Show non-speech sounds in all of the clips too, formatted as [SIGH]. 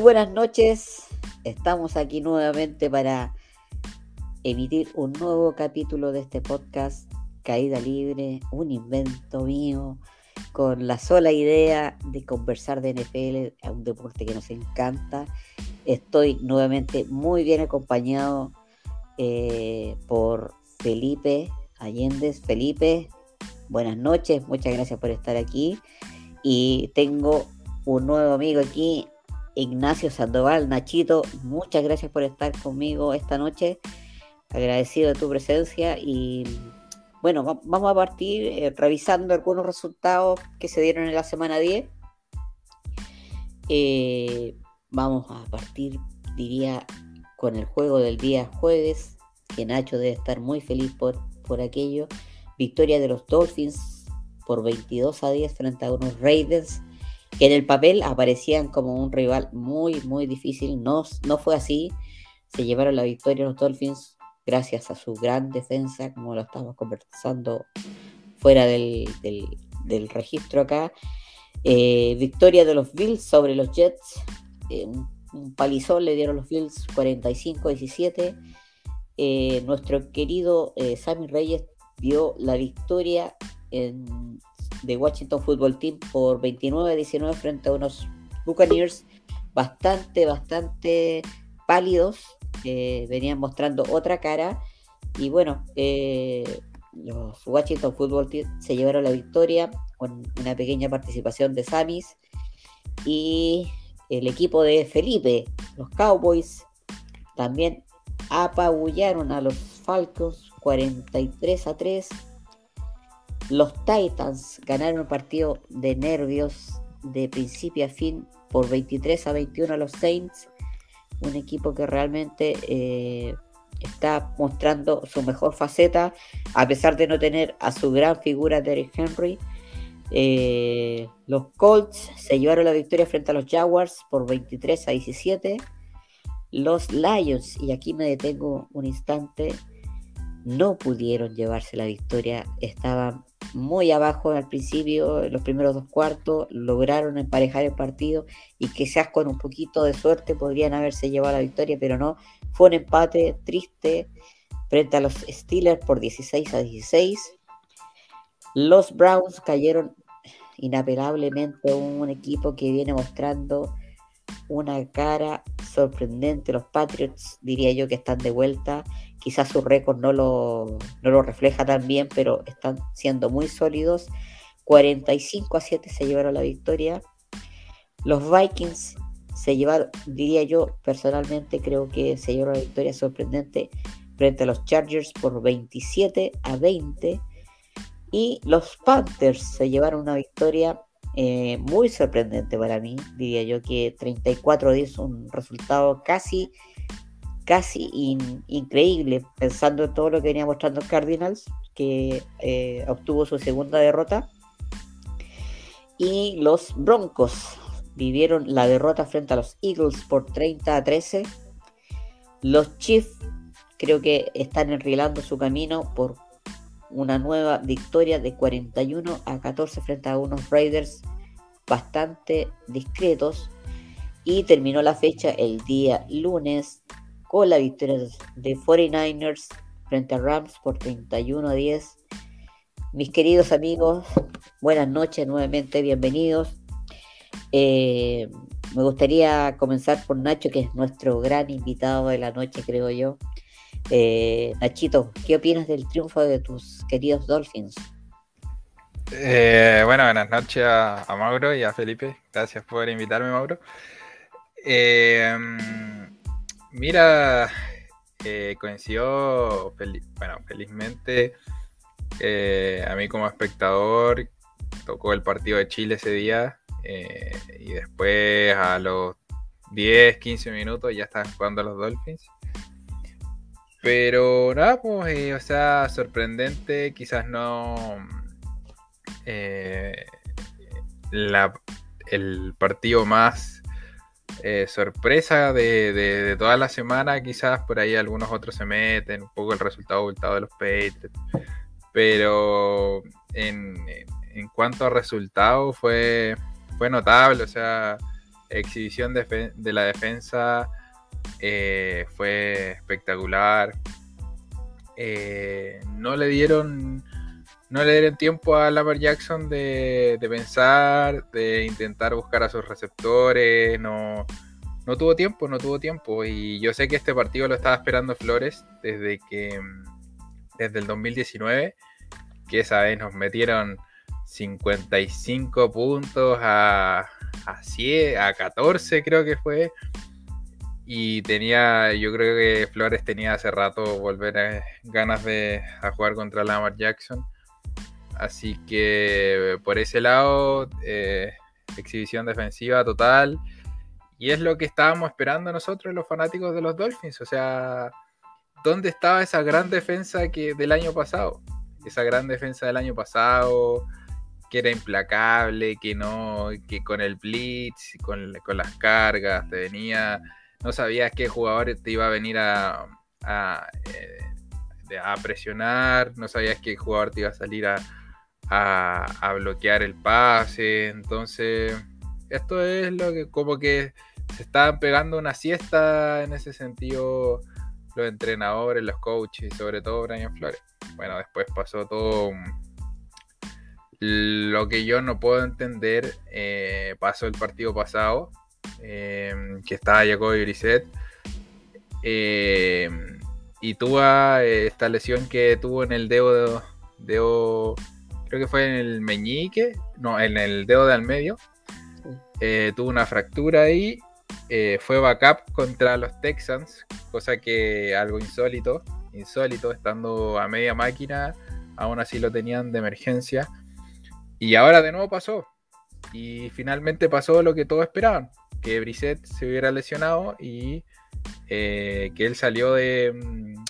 Buenas noches, estamos aquí nuevamente para emitir un nuevo capítulo de este podcast, Caída Libre, un invento mío, con la sola idea de conversar de NFL, un deporte que nos encanta. Estoy nuevamente muy bien acompañado eh, por Felipe Allende. Felipe, buenas noches, muchas gracias por estar aquí. Y tengo un nuevo amigo aquí, Ignacio Sandoval, Nachito, muchas gracias por estar conmigo esta noche. Agradecido de tu presencia y bueno, vamos a partir eh, revisando algunos resultados que se dieron en la semana 10. Eh, vamos a partir, diría, con el juego del día jueves, que Nacho debe estar muy feliz por, por aquello. Victoria de los Dolphins por 22 a 10 frente a unos Raiders que en el papel aparecían como un rival muy, muy difícil. No, no fue así. Se llevaron la victoria los Dolphins gracias a su gran defensa, como lo estamos conversando fuera del, registro acá. Eh, victoria de los Bills sobre los Jets. Eh, un, palizón le dieron los Bills 45-17. Eh, nuestro querido Sammy Reyes dio la victoria en de Washington Football Team por 29-19 frente a unos Buccaneers bastante, bastante pálidos. venían mostrando otra cara. Y bueno, eh, los Washington Football Team se llevaron la victoria con una pequeña participación de Samis. Y el equipo de Felipe, los Cowboys, también apabullaron a los Falcons 43 a 3 los Titans ganaron un partido de nervios de principio a fin por 23 a 21 a los Saints. Un equipo que realmente eh, está mostrando su mejor faceta, a pesar de no tener a su gran figura Derrick Henry. Eh, los Colts se llevaron la victoria frente a los Jaguars por 23 a 17. Los Lions, y aquí me detengo un instante, no pudieron llevarse la victoria. Estaban muy abajo al principio, los primeros dos cuartos, lograron emparejar el partido y quizás con un poquito de suerte podrían haberse llevado la victoria, pero no, fue un empate triste frente a los Steelers por 16 a 16. Los Browns cayeron inapelablemente un equipo que viene mostrando una cara sorprendente. Los Patriots diría yo que están de vuelta quizás su récord no lo, no lo refleja tan bien, pero están siendo muy sólidos. 45 a 7 se llevaron la victoria. Los Vikings se llevaron, diría yo personalmente, creo que se llevaron la victoria sorprendente frente a los Chargers por 27 a 20. Y los Panthers se llevaron una victoria eh, muy sorprendente para mí. Diría yo que 34 a 10 un resultado casi casi increíble, pensando en todo lo que venía mostrando Cardinals, que eh, obtuvo su segunda derrota. Y los Broncos vivieron la derrota frente a los Eagles por 30 a 13. Los Chiefs creo que están enrilando su camino por una nueva victoria de 41 a 14 frente a unos Raiders bastante discretos. Y terminó la fecha el día lunes con la victoria de 49ers frente a Rams por 31 a 10. Mis queridos amigos, buenas noches nuevamente, bienvenidos. Eh, me gustaría comenzar por Nacho, que es nuestro gran invitado de la noche, creo yo. Eh, Nachito, ¿qué opinas del triunfo de tus queridos Dolphins? Eh, bueno, buenas noches a, Mauro y a Felipe. Gracias por invitarme, Mauro. Mira, eh, coincidió, felizmente, eh, a mí como espectador, tocó el partido de Chile ese día eh, y después a los 10, 15 minutos ya estaban jugando los Dolphins. Pero nada, pues, o sea, sorprendente, quizás no el partido más eh, sorpresa de, toda la semana, quizás por ahí algunos otros se meten, un poco el resultado ocultado de los Patriots, pero en, cuanto a resultado fue, fue notable, o sea, exhibición de, la defensa eh, fue espectacular. Eh, no le dieron no le dieron tiempo a Lamar Jackson de, pensar, de intentar buscar a sus receptores, no, no tuvo tiempo, no tuvo tiempo. Y yo sé que este partido lo estaba esperando Flores desde que desde el 2019, que esa vez nos metieron 55 puntos a, a, 100, a 14 creo que fue. Y tenía, yo creo que Flores tenía hace rato volver ganas de a jugar contra Lamar Jackson. Así que por ese lado, eh, exhibición defensiva total. Y es lo que estábamos esperando nosotros, los fanáticos de los Dolphins. O sea, ¿dónde estaba esa gran defensa que, del año pasado? Esa gran defensa del año pasado, que era implacable, que no, que con el blitz, con, con las cargas, te venía, no sabías qué jugador te iba a venir a, a, eh, a presionar, no sabías qué jugador te iba a salir a, a, bloquear el pase. Entonces, esto es lo que como que se estaban pegando una siesta en ese sentido los entrenadores, los coaches sobre todo Brian Flores. Bueno, después pasó todo lo que yo no puedo entender. Eh, pasó el partido pasado, eh, que estaba Jacoby Brissett. Eh, y tuvo esta lesión que tuvo en el dedo, dedo creo que fue en el meñique, no, en el dedo de al medio. Eh, tuvo una fractura ahí. Eh, fue backup contra los Texans, cosa que algo insólito, insólito, estando a media máquina, aún así lo tenían de emergencia. Y ahora de nuevo pasó. Y finalmente pasó lo que todos esperaban, que Brissett se hubiera lesionado y eh, que él salió de mm,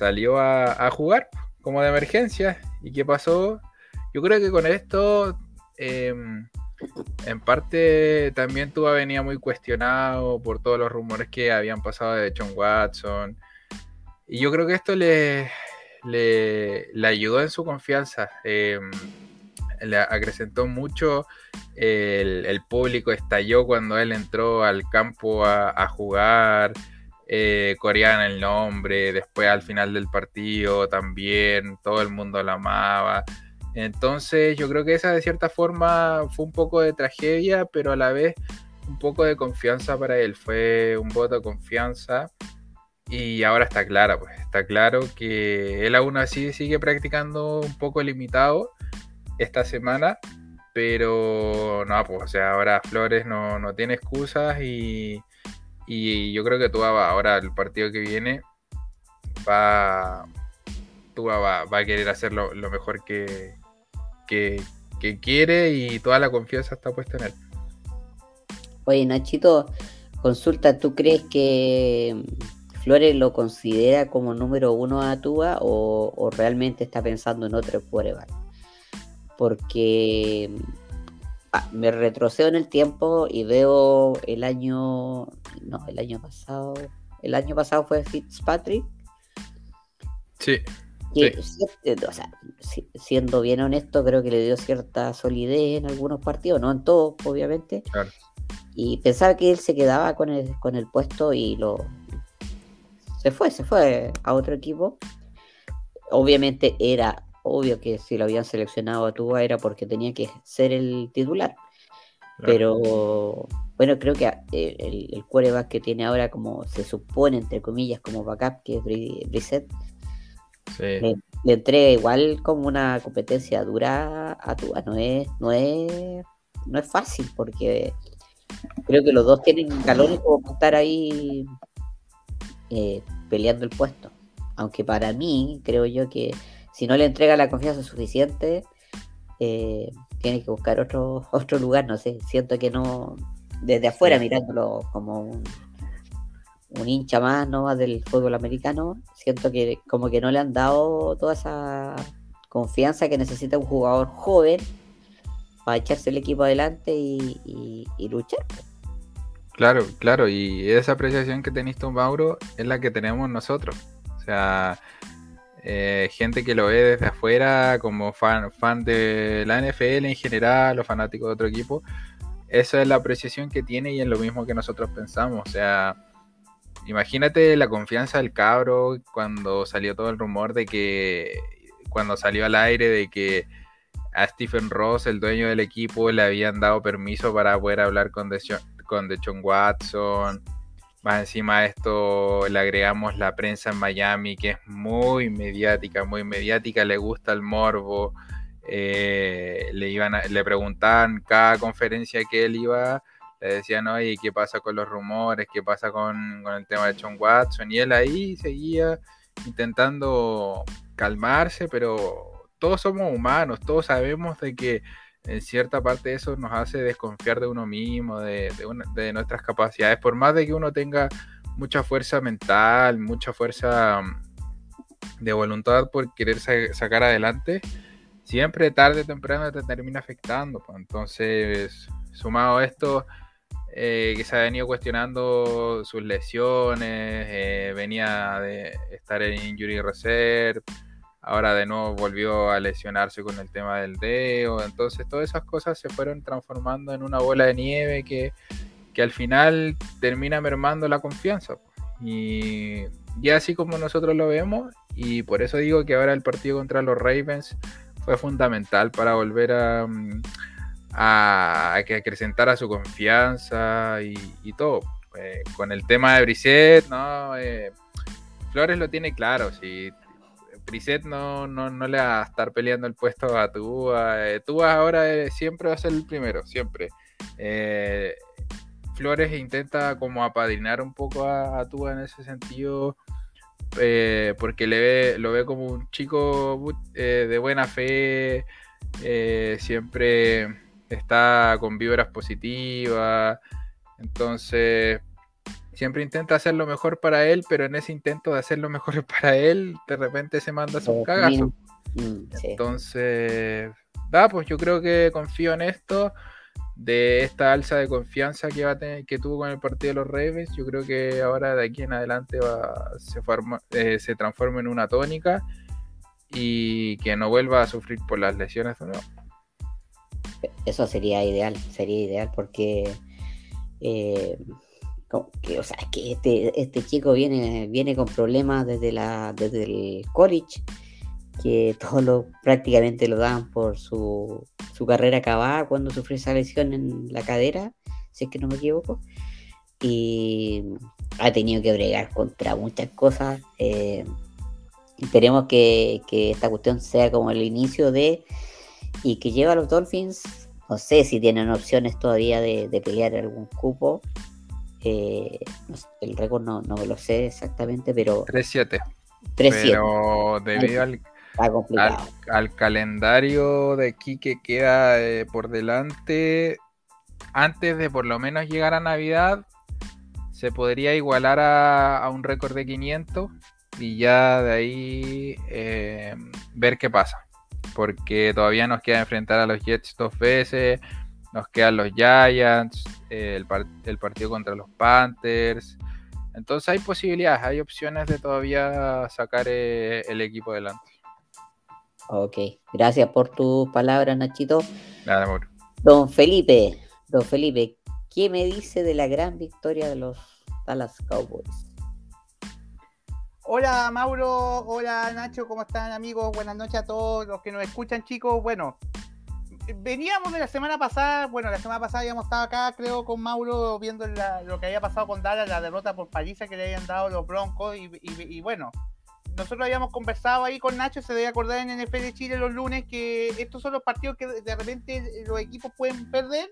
salió a, jugar como de emergencia. ¿Y qué pasó? Yo creo que con esto, em, en parte también Tua venía muy cuestionado por todos los rumores que habían pasado de John Watson. Y yo creo que esto le, le, ayudó en su confianza. Em, le acrecentó mucho. El, público estalló cuando él entró al campo a, jugar. Eh, coreana el nombre. Después al final del partido también. Todo el mundo lo amaba. Entonces yo creo que esa de cierta forma fue un poco de tragedia, pero a la vez un poco de confianza para él. Fue un voto de confianza y ahora está claro, pues está claro que él aún así sigue practicando un poco limitado esta semana, pero no, pues o sea, ahora Flores no, tiene excusas y, yo creo que tú ahora el partido que viene va, tú va, a querer hacer lo mejor que, que, quiere y toda la confianza está puesta en él. Oye, Nachito, consulta, ¿tú crees que Flores lo considera como número uno a Tua o, realmente está pensando en otro prueba? Porque ah, me retrocedo en el tiempo y veo el año, no, el año pasado, el año pasado fue Fitzpatrick. Sí. Eh, siendo bien honesto, creo que le dio cierta solidez en algunos partidos, no en todos, obviamente. Y pensaba que él se quedaba con el, con el puesto y lo. Se fue, se fue a otro equipo. Obviamente era obvio que si lo habían seleccionado a Tuba era porque tenía que ser el titular. Pero bueno, creo que eh, el, el quarterback que tiene ahora, como se supone, entre comillas, como backup, que es Brissett le, entrega igual como una competencia dura a tu no es, no es, no es fácil porque creo que los dos tienen galones como para estar ahí eh, peleando el puesto. Aunque para mí, creo yo que si no le entrega la confianza suficiente, eh, tiene que buscar otro, [LAUGHS] otro lugar, no sé, siento que no, desde afuera mirándolo como un, un hincha más ¿no? del fútbol americano, siento que como que no le han dado toda esa confianza que necesita un jugador joven para echarse el equipo adelante y, luchar. Claro, claro, y esa apreciación que tenéis tú, Mauro, es la que tenemos nosotros. O sea, eh, gente que lo ve desde afuera como fan, de la NFL en general o fanático de otro equipo, esa es la apreciación que tiene y es lo mismo que nosotros pensamos. O sea, imagínate la confianza del cabro cuando salió todo el rumor de que, cuando salió al aire de que a Stephen Ross, el dueño del equipo, le habían dado permiso para poder hablar con Deshaun, con Watson. Más encima de esto le agregamos la prensa en Miami, que es muy mediática, muy mediática, le gusta el morbo. Eh, le, iban le preguntaban cada conferencia que él iba, le decían, oye, ¿qué pasa con los rumores? ¿Qué pasa con, el tema de John Watson? Y él ahí seguía intentando calmarse, pero todos somos humanos, todos sabemos de que en cierta parte eso nos hace desconfiar de uno mismo, de, de nuestras capacidades, por más de que uno tenga mucha fuerza mental, mucha fuerza mm, de voluntad por querer sacar adelante, siempre tarde o temprano te termina afectando. Pues. Entonces, sumado a esto, eh, que se ha venido cuestionando sus lesiones, eh, venía de estar en injury reserve, ahora de nuevo volvió a lesionarse con el tema del dedo, entonces todas esas cosas se fueron transformando en una bola de nieve que, que al final termina mermando la confianza. Y, y así como nosotros lo vemos, y por eso digo que ahora el partido contra los Ravens fue fundamental para volver a, mm, a, que acrecentara su confianza y, todo. Eh, con el tema de Brisset, ¿no? Eh, Flores lo tiene claro, Brisset no, no, no, le va a estar peleando el puesto a Tua. Eh, Tua ahora siempre va a ser el primero, siempre. Flores intenta como apadrinar un poco a, a en ese sentido eh, porque le ve, lo ve como un chico eh, de buena fe, eh, siempre está con vibras positivas, entonces siempre intenta hacer lo mejor para él, pero en ese intento de hacer lo mejor [LAUGHS] para él, de repente se manda su cagazo. Mm, entonces, da, pues yo creo que confío en esto de esta alza de confianza que, va a tener, que tuvo con el partido de los Ravens, yo creo que ahora de aquí en adelante va, se, forma, eh, se transforma en una tónica y que no vuelva a sufrir por las lesiones de nuevo. Eso sería ideal, sería ideal porque eh, que, o sea, es que este, este chico viene, viene con problemas desde, la, desde el college que todos lo, prácticamente lo dan por su, su, carrera acabada cuando sufrió esa lesión en la cadera, si es que no me equivoco. Y ha tenido que bregar contra muchas cosas. Eh, esperemos que, que, esta cuestión sea como el inicio de y que lleve a los Dolphins. No sé si tienen opciones todavía de, de pelear algún cupo. Eh, el récord no, no lo sé exactamente, pero. 3-7. Pero debido al, al, calendario de aquí que queda eh, por delante, antes de por lo menos llegar a Navidad, se podría igualar a, un récord de 500 y ya de ahí eh, ver qué pasa. Porque todavía nos queda enfrentar a los Jets dos veces, nos quedan los Giants, eh, el, el partido contra los Panthers. Entonces hay posibilidades, hay opciones de todavía sacar el equipo adelante. Ok, gracias por tus palabras, Nachito. Nada, amor. Don Felipe, don Felipe, ¿qué me dice de la gran victoria de los Dallas Cowboys? Hola Mauro, hola Nacho, ¿cómo están amigos? Buenas noches a todos los que nos escuchan chicos. Bueno, veníamos de la semana pasada, bueno, la semana pasada habíamos estado acá, creo, con Mauro viendo lo que había pasado con Dallas, la derrota por paliza que le habían dado los Broncos y bueno, nosotros habíamos conversado ahí con Nacho, se debe acordar en NFL de Chile los lunes que estos son los partidos que de repente los equipos pueden perder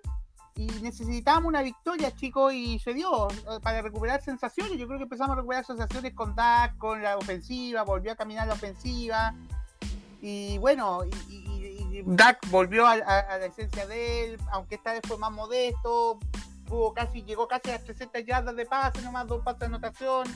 y necesitábamos una victoria, chicos, y se dio eh, para recuperar sensaciones. Yo creo que empezamos a recuperar sensaciones con Dak, con la ofensiva, volvió a caminar la ofensiva. Y bueno, y, Dak volvió a, la esencia de él, aunque esta vez fue más modesto, casi, llegó casi a las 300 yardas de pase, nomás dos pases de anotación.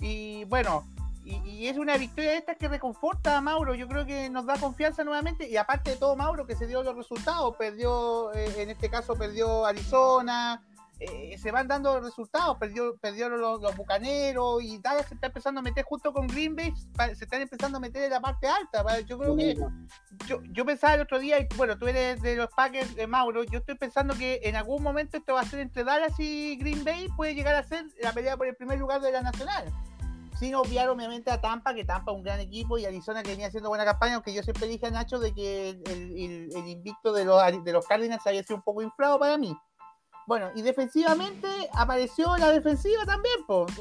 Y bueno, y, es una victoria esta que reconforta a Mauro. Yo creo que nos da confianza nuevamente. Y aparte de todo, Mauro, que se dio los resultados. Perdió, eh, en este caso, perdió Arizona. Eh, se van dando resultados. Perdió, perdieron los, bucaneros y Dallas se está empezando a meter justo con Green Bay, se están empezando a meter en la parte alta. Yo creo que yo, yo pensaba el otro día, y bueno, tú eres de los Packers, de Mauro, yo estoy pensando que en algún momento esto va a ser entre Dallas y Green Bay, puede llegar a ser la pelea por el primer lugar de la nacional. Sin obviar obviamente a Tampa, que Tampa es un gran equipo y Arizona que venía haciendo buena campaña, aunque yo siempre dije a Nacho de que el, el invicto de los, de los Cardinals había sido un poco inflado para mí bueno, y defensivamente apareció la defensiva también. Pues.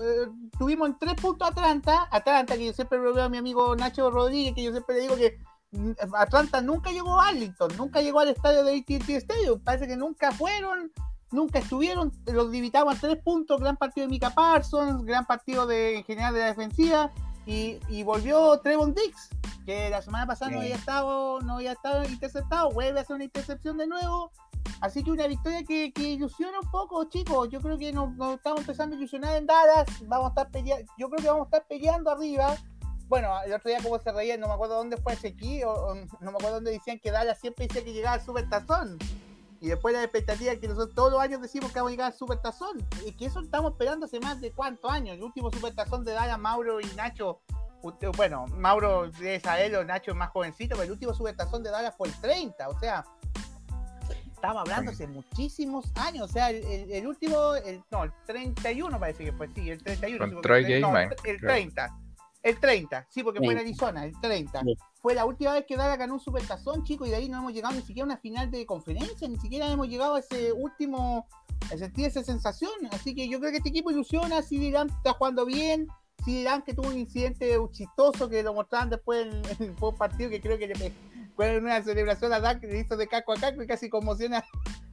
tuvimos en tres puntos Atlanta. Atlanta, que yo siempre lo veo a mi amigo Nacho Rodríguez, que yo siempre le digo que mm, Atlanta nunca llegó a Arlington, nunca llegó al estadio de ATT Stadium. Parece que nunca fueron, nunca estuvieron. Los limitaban a tres puntos. Gran partido de Mika Parsons, gran partido de, en general de la defensiva. Y, y volvió Trevon Dix, que la semana pasada no había estado, no había estado interceptado. Vuelve a hacer una intercepción de nuevo Así que una victoria que, ilusiona un poco, chicos. Yo creo que nos, estamos empezando a ilusionar en Dallas. Vamos a estar peleando, yo creo que vamos a estar peleando arriba. Bueno, el otro día como se reía, no me acuerdo dónde fue ese aquí, o, no me acuerdo dónde decían que Dallas siempre decía que llegaba al Super Tazón. Y después la expectativa que nosotros todos los años decimos que vamos a llegar al Super Tazón. Y que eso estamos esperando hace más de cuántos años. El último Super Tazón de Dallas, Mauro y Nacho. bueno, Mauro es él, Nacho es más jovencito, pero el último Super Tazón de Dallas fue el 30. O sea, estamos hablando hace muchísimos años, o sea, el, último, el, no, el 31 parece que fue, sí, el 31. sí, el, no, el, 30. El 30, sí, porque fue en Arizona, el 30. Fue la última vez que Dara ganó un supertazón, chicos, y de ahí no hemos llegado ni siquiera a una final de conferencia, ni siquiera hemos llegado a ese último, a sentir esa sensación. Así que yo creo que este equipo ilusiona, si dirán está jugando bien, si dirán que tuvo un incidente chistoso que lo mostraron después en, en el partido que creo que le, fue una celebración a Dak, le hizo de caco a caco y casi conmociona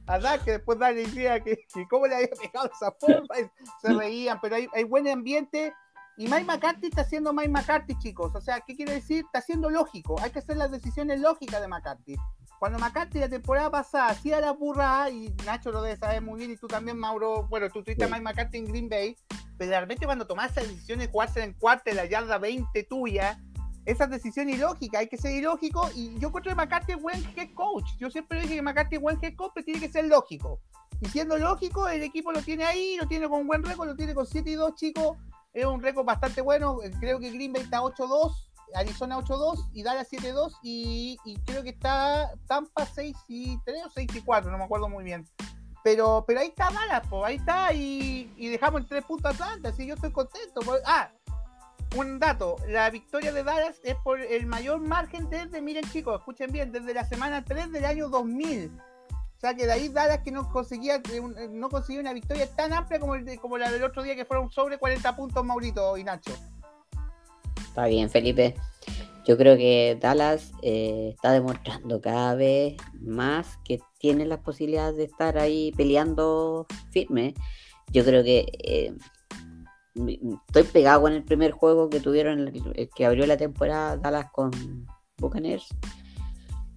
a Dak, que después Dak le decía que, cómo le había pegado esa forma, se reían, pero hay, hay buen ambiente. Y Mike McCarthy está haciendo Mike McCarthy, chicos. O sea, ¿qué quiere decir? Está siendo lógico. Hay que hacer las decisiones lógicas de McCarthy. Cuando McCarthy la temporada pasada hacía la burra, y Nacho lo debe saber muy bien, y tú también, Mauro, bueno, tú tuviste a Mike McCarthy en Green Bay, pero realmente cuando tomas esa decisión de jugarse en cuarto la yarda 20 tuya, esa decisión ilógica, hay que ser ilógico y yo encuentro que McCarthy es buen head coach. Yo siempre dije que McCarthy es buen head coach, pero tiene que ser lógico. Y siendo lógico, el equipo lo tiene ahí, lo tiene con buen récord, lo tiene con 7 y 2, chicos. Es un récord bastante bueno. Creo que Green Bay está 8-2, Arizona 8-2 y Dallas 7-2 y, y, creo que está Tampa 6 y 3 o 6 y 4, no me acuerdo muy bien. Pero, pero ahí está Dallas, ahí está y, y dejamos en 3 puntos Atlanta, así yo estoy contento. Ah, un dato, la victoria de Dallas es por el mayor margen desde, miren chicos, escuchen bien, desde la semana 3 del año 2000. O sea que de ahí Dallas que no conseguía, eh, eh, no consiguió una victoria tan amplia como, como la del otro día que fueron sobre 40 puntos Maurito y Nacho. Está bien, Felipe. Yo creo que Dallas eh, está demostrando cada vez más que tiene las posibilidades de estar ahí peleando firme. Yo creo que estoy pegado con el primer juego que tuvieron, el, que abrió la temporada Dallas con Buccaneers.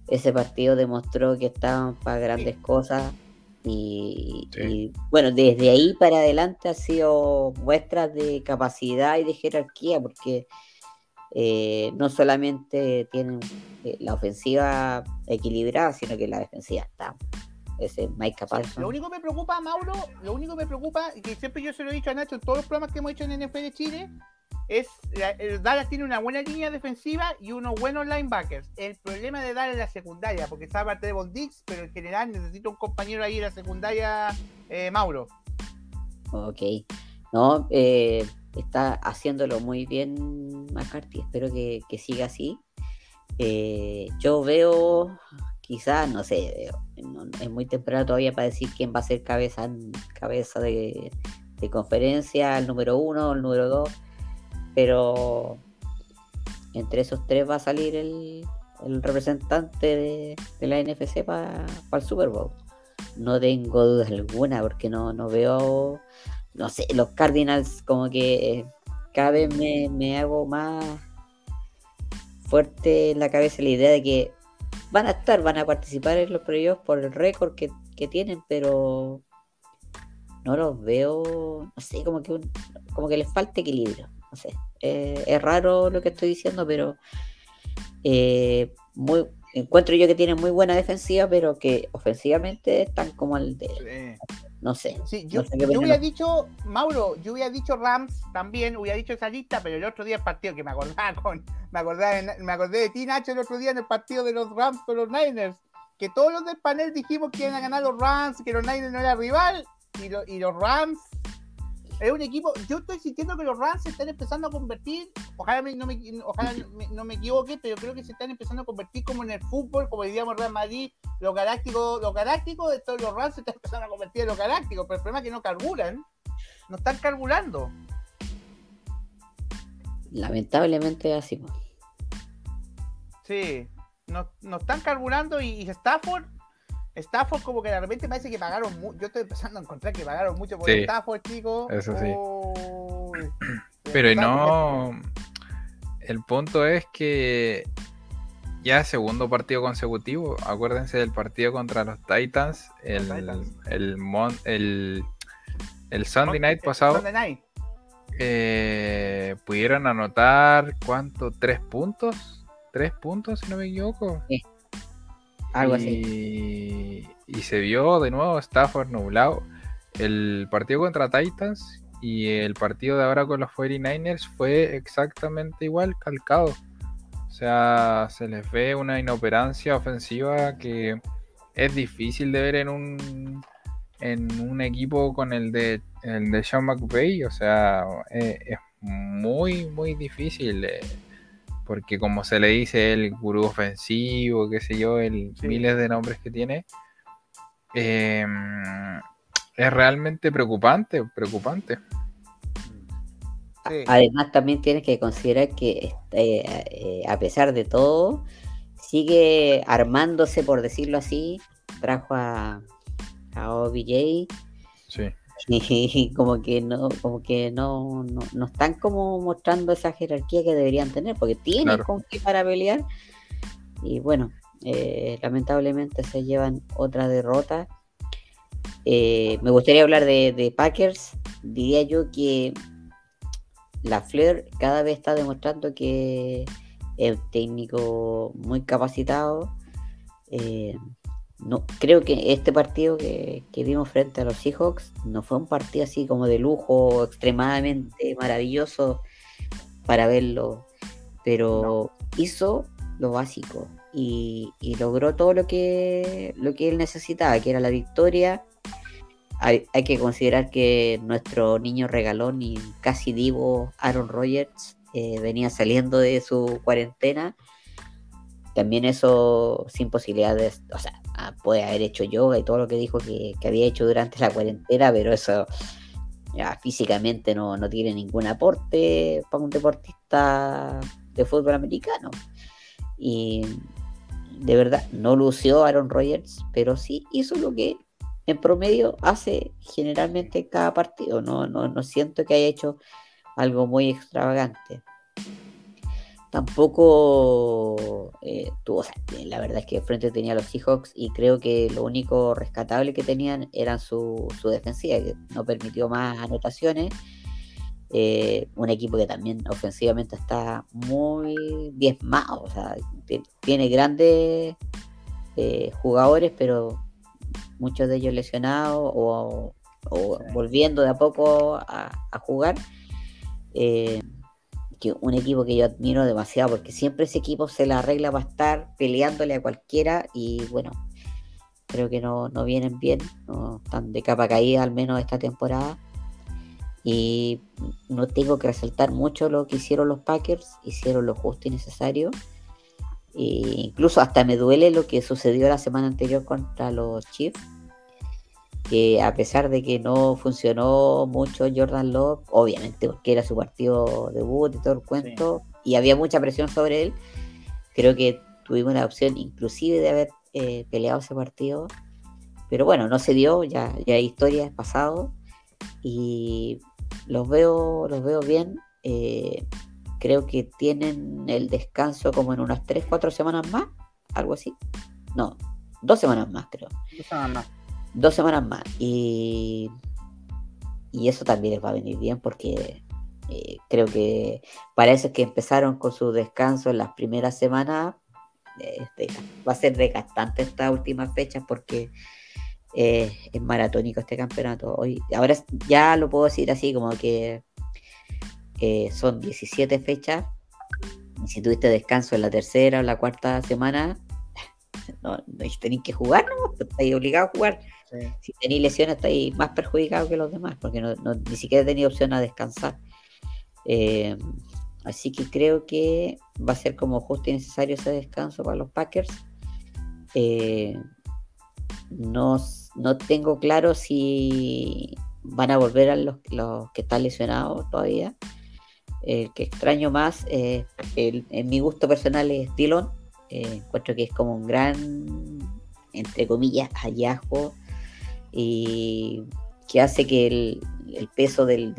Ese partido demostró que estaban para grandes cosas. Y, bueno, desde ahí para adelante ha sido muestras de capacidad y de jerarquía, porque eh, no solamente tienen eh, la ofensiva equilibrada, sino que la defensiva está ese Mike Parsons. Lo único que me preocupa, Mauro, lo único que me preocupa, y que siempre yo se lo he dicho a Nacho en todos los programas que hemos hecho en NFL Chile, es Dallas tiene una buena línea defensiva y unos buenos linebackers. El problema de Dallas es la secundaria, porque está parte de Dix, pero en general necesita un compañero ahí en la secundaria, eh, Mauro. Ok. No, eh, está haciéndolo muy bien McCarthy. Espero que, siga así. Eh, yo veo quizás, no sé, es muy temprano todavía para decir quién va a ser cabeza, cabeza de, conferencia, el número uno, el número dos, pero entre esos tres va a salir el, representante de, la NFC para el Super Bowl. No tengo duda alguna porque no, no veo, no sé, los Cardinals como que cada vez me, me hago más fuerte en la cabeza la idea de que van a estar, van a participar en los playoffs por el récord que, tienen, pero no los veo, no sé, como que como que les falta equilibrio, no sé. Eh, es raro lo que estoy diciendo, pero eh, encuentro yo que tienen muy buena defensiva, pero que ofensivamente están como al de no sé. Sí, yo, yo hubiera dicho, Mauro, yo hubiera dicho Rams también, hubiera dicho esa lista, pero el otro día el partido que me acordaba [LAUGHS] con, me acordaba me acordé de ti, Nacho, el otro día en el partido de los Rams con los Niners, que todos los del panel dijimos que iban a ganar los Rams, que los Niners no era rival, y, y los Rams es un equipo, yo estoy sintiendo que los Rams se están empezando a convertir, ojalá, no, me, ojalá no me equivoque, pero creo que se están empezando a convertir como en el fútbol, como diríamos Real Madrid, los galácticos, los galácticos, de todos los Rams se están empezando a convertir en los galácticos, pero el problema es que no carburan, no están carburando. Lamentablemente así. Sí, no, no están carburando y, y Stafford Stafford como que de repente parece que pagaron mucho. Yo estoy empezando a encontrar que pagaron mucho por Stafford, chicos. Eso sí. [CLEARS THROAT] Pero no... El punto es que ya segundo partido consecutivo, acuérdense del partido contra los Titans, el, el, el, el, Sunday Night pasado. Eh, pudieron anotar, ¿cuánto? ¿Tres puntos? ¿Tres puntos, si no me equivoco? Sí. Y se vio de nuevo Stafford nublado. El partido contra Titans y el partido de ahora con los 49ers fue exactamente igual, calcado. O sea, se les ve una inoperancia ofensiva que es difícil de ver en un en un equipo con el de el de Sean McVay, o sea, eh, es, muy muy difícil. Eh, porque como se le dice el gurú ofensivo, qué sé yo, el miles de nombres que tiene, em, es realmente preocupante, preocupante. Además también tienes que considerar que este, eh, a pesar de todo, sigue armándose, por decirlo así, trajo a, a OBJ. Sí y [LAUGHS] como que no, como que no, no, están como mostrando esa jerarquía que deberían tener, porque tienen con qué para pelear. Y bueno, eh, lamentablemente se llevan otra derrota. Eh, me gustaría hablar de, Packers. Diría yo que la Flair cada vez está demostrando que es un técnico muy capacitado. Eh, no creo que este partido que, vimos frente a los Seahawks no fue un partido así como de lujo extremadamente maravilloso para verlo, pero hizo lo básico y, logró todo lo que, lo que él necesitaba, que era la victoria. Hay, que considerar que nuestro niño regalón y casi divo Aaron Rodgers eh, venía saliendo de su cuarentena también eso sin posibilidades, o sea, ah, puede haber hecho yoga y todo lo que dijo que, había hecho durante la cuarentena, pero eso ya, físicamente no, tiene ningún aporte para un deportista de fútbol americano. Y de verdad, no lució Aaron Rodgers, pero sí hizo lo que en promedio hace generalmente cada partido. No, no, no siento que haya hecho algo muy extravagante tampoco eh, tuvo, la verdad es que frente tenía a los Seahawks y creo que lo único rescatable que tenían era su, su defensiva, que no permitió más anotaciones. Eh, un equipo que también ofensivamente está muy diezmado, o sea, tiene grandes eh, jugadores, pero muchos de ellos lesionados o, volviendo de a poco a, a jugar que un equipo que yo admiro demasiado, porque siempre ese equipo se la arregla para estar peleándole a cualquiera y bueno, creo que no, vienen bien, no están de capa caída al menos esta temporada. Y no tengo que resaltar mucho lo que hicieron los Packers, hicieron lo justo y necesario. E incluso hasta me duele lo que sucedió la semana anterior contra los Chiefs que a pesar de que no funcionó mucho Jordan Love, obviamente porque era su partido debut y todo el cuento, y había mucha presión sobre él, creo que tuvimos la opción inclusive de haber eh, peleado ese partido, pero bueno, no se dio, ya, ya hay historia, pasado, y los veo, los veo bien. Eh, creo que tienen el descanso como en unas 3, 4 semanas más, algo así. No, dos semanas más, creo. Dos semanas más dos semanas más. Y, y eso también les va a venir bien porque eh, creo que parece que empezaron con su descanso en las primeras semanas. Este, va a ser desgastante esta última fecha porque es maratónico este campeonato. Hoy, ahora ya lo puedo decir así, como que eh, son 17 fechas. Y si tuviste descanso en la tercera o la cuarta semana, [LAUGHS] no, tenéis que jugar, ¿no? Estáis obligados a jugar. Si tenéis lesiones, estáis más perjudicados que los demás, porque no, ni siquiera tenéis opción a descansar. Eh, así que creo que va a ser como justo y necesario ese descanso para los Packers. Eh, no, no, tengo claro si van a volver a los, que están lesionados todavía. El que extraño más, en mi gusto personal, es Dillon. Eh, encuentro que es como un gran, entre comillas, hallazgo y que hace que el, peso del,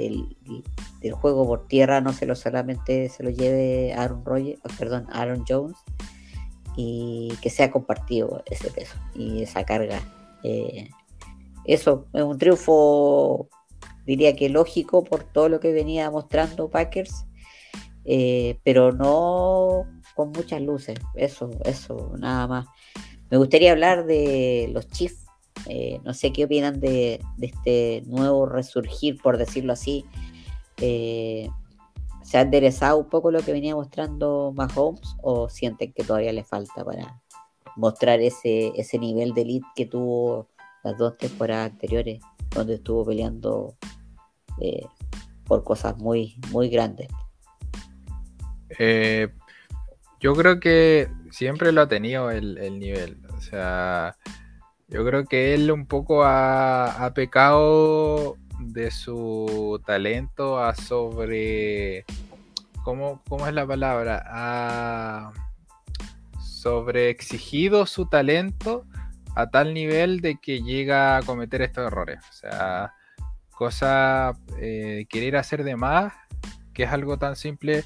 juego por tierra no se lo solamente se lo lleve Aaron Rodgers, perdón, Aaron Jones, y que sea compartido ese peso y esa carga. Eh, eso es un triunfo, diría que lógico por todo lo que venía mostrando Packers, eh, pero no con muchas luces. Eso, eso, nada más. Me gustaría hablar de los Chiefs. Eh, no sé qué opinan de, este nuevo resurgir, por decirlo así, ¿Se ha enderezado un poco lo que venía mostrando Mahomes o sienten que todavía le falta para mostrar ese, ese nivel de elite que tuvo las dos temporadas anteriores, donde estuvo peleando eh, por cosas muy, muy grandes? Eh, yo creo que siempre lo ha tenido el, nivel. O sea, yo creo que él un poco ha, pecado de su talento a sobre. ¿Cómo, cómo es la palabra? A sobre exigido su talento a tal nivel de que llega a cometer estos errores. O sea, cosa eh, querer hacer de más, que es algo tan simple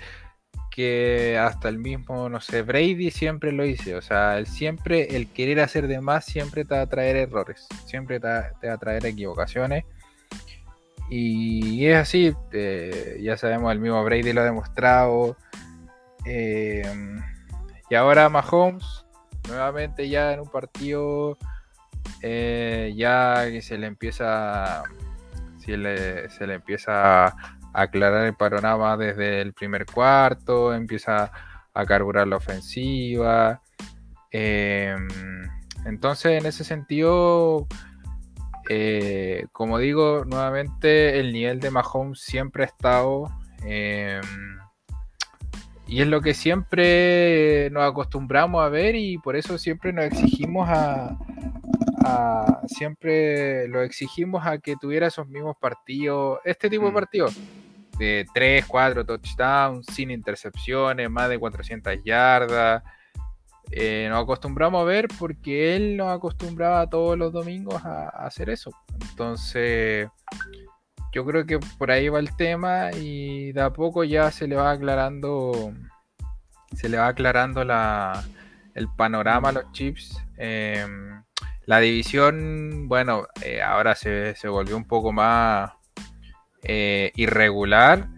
que hasta el mismo, no sé, Brady siempre lo dice. O sea, el siempre, el querer hacer de más siempre te va a traer errores, siempre te va a traer equivocaciones. Y es así, eh, ya sabemos, el mismo Brady lo ha demostrado. Eh, y ahora Mahomes, nuevamente ya en un partido, eh, ya que se le empieza, se le, se le empieza aclarar el panorama desde el primer cuarto, empieza a carburar la ofensiva. entonces, en ese sentido, eh, como digo, nuevamente el nivel de Mahomes siempre ha estado. Em, y es lo que siempre nos acostumbramos a ver y por eso siempre nos exigimos a, siempre lo exigimos a que tuviera esos mismos partidos, este tipo de mm. partidos, de 3, 4 touchdowns, sin intercepciones, más de 400 yardas, eh, nos acostumbramos a ver porque él nos acostumbraba todos los domingos a, hacer eso. Entonces, yo creo que por ahí va el tema y de a poco ya se le va aclarando, se le va aclarando la, el panorama a los chips. Em, la división, bueno, eh, ahora se, volvió un poco más eh, irregular.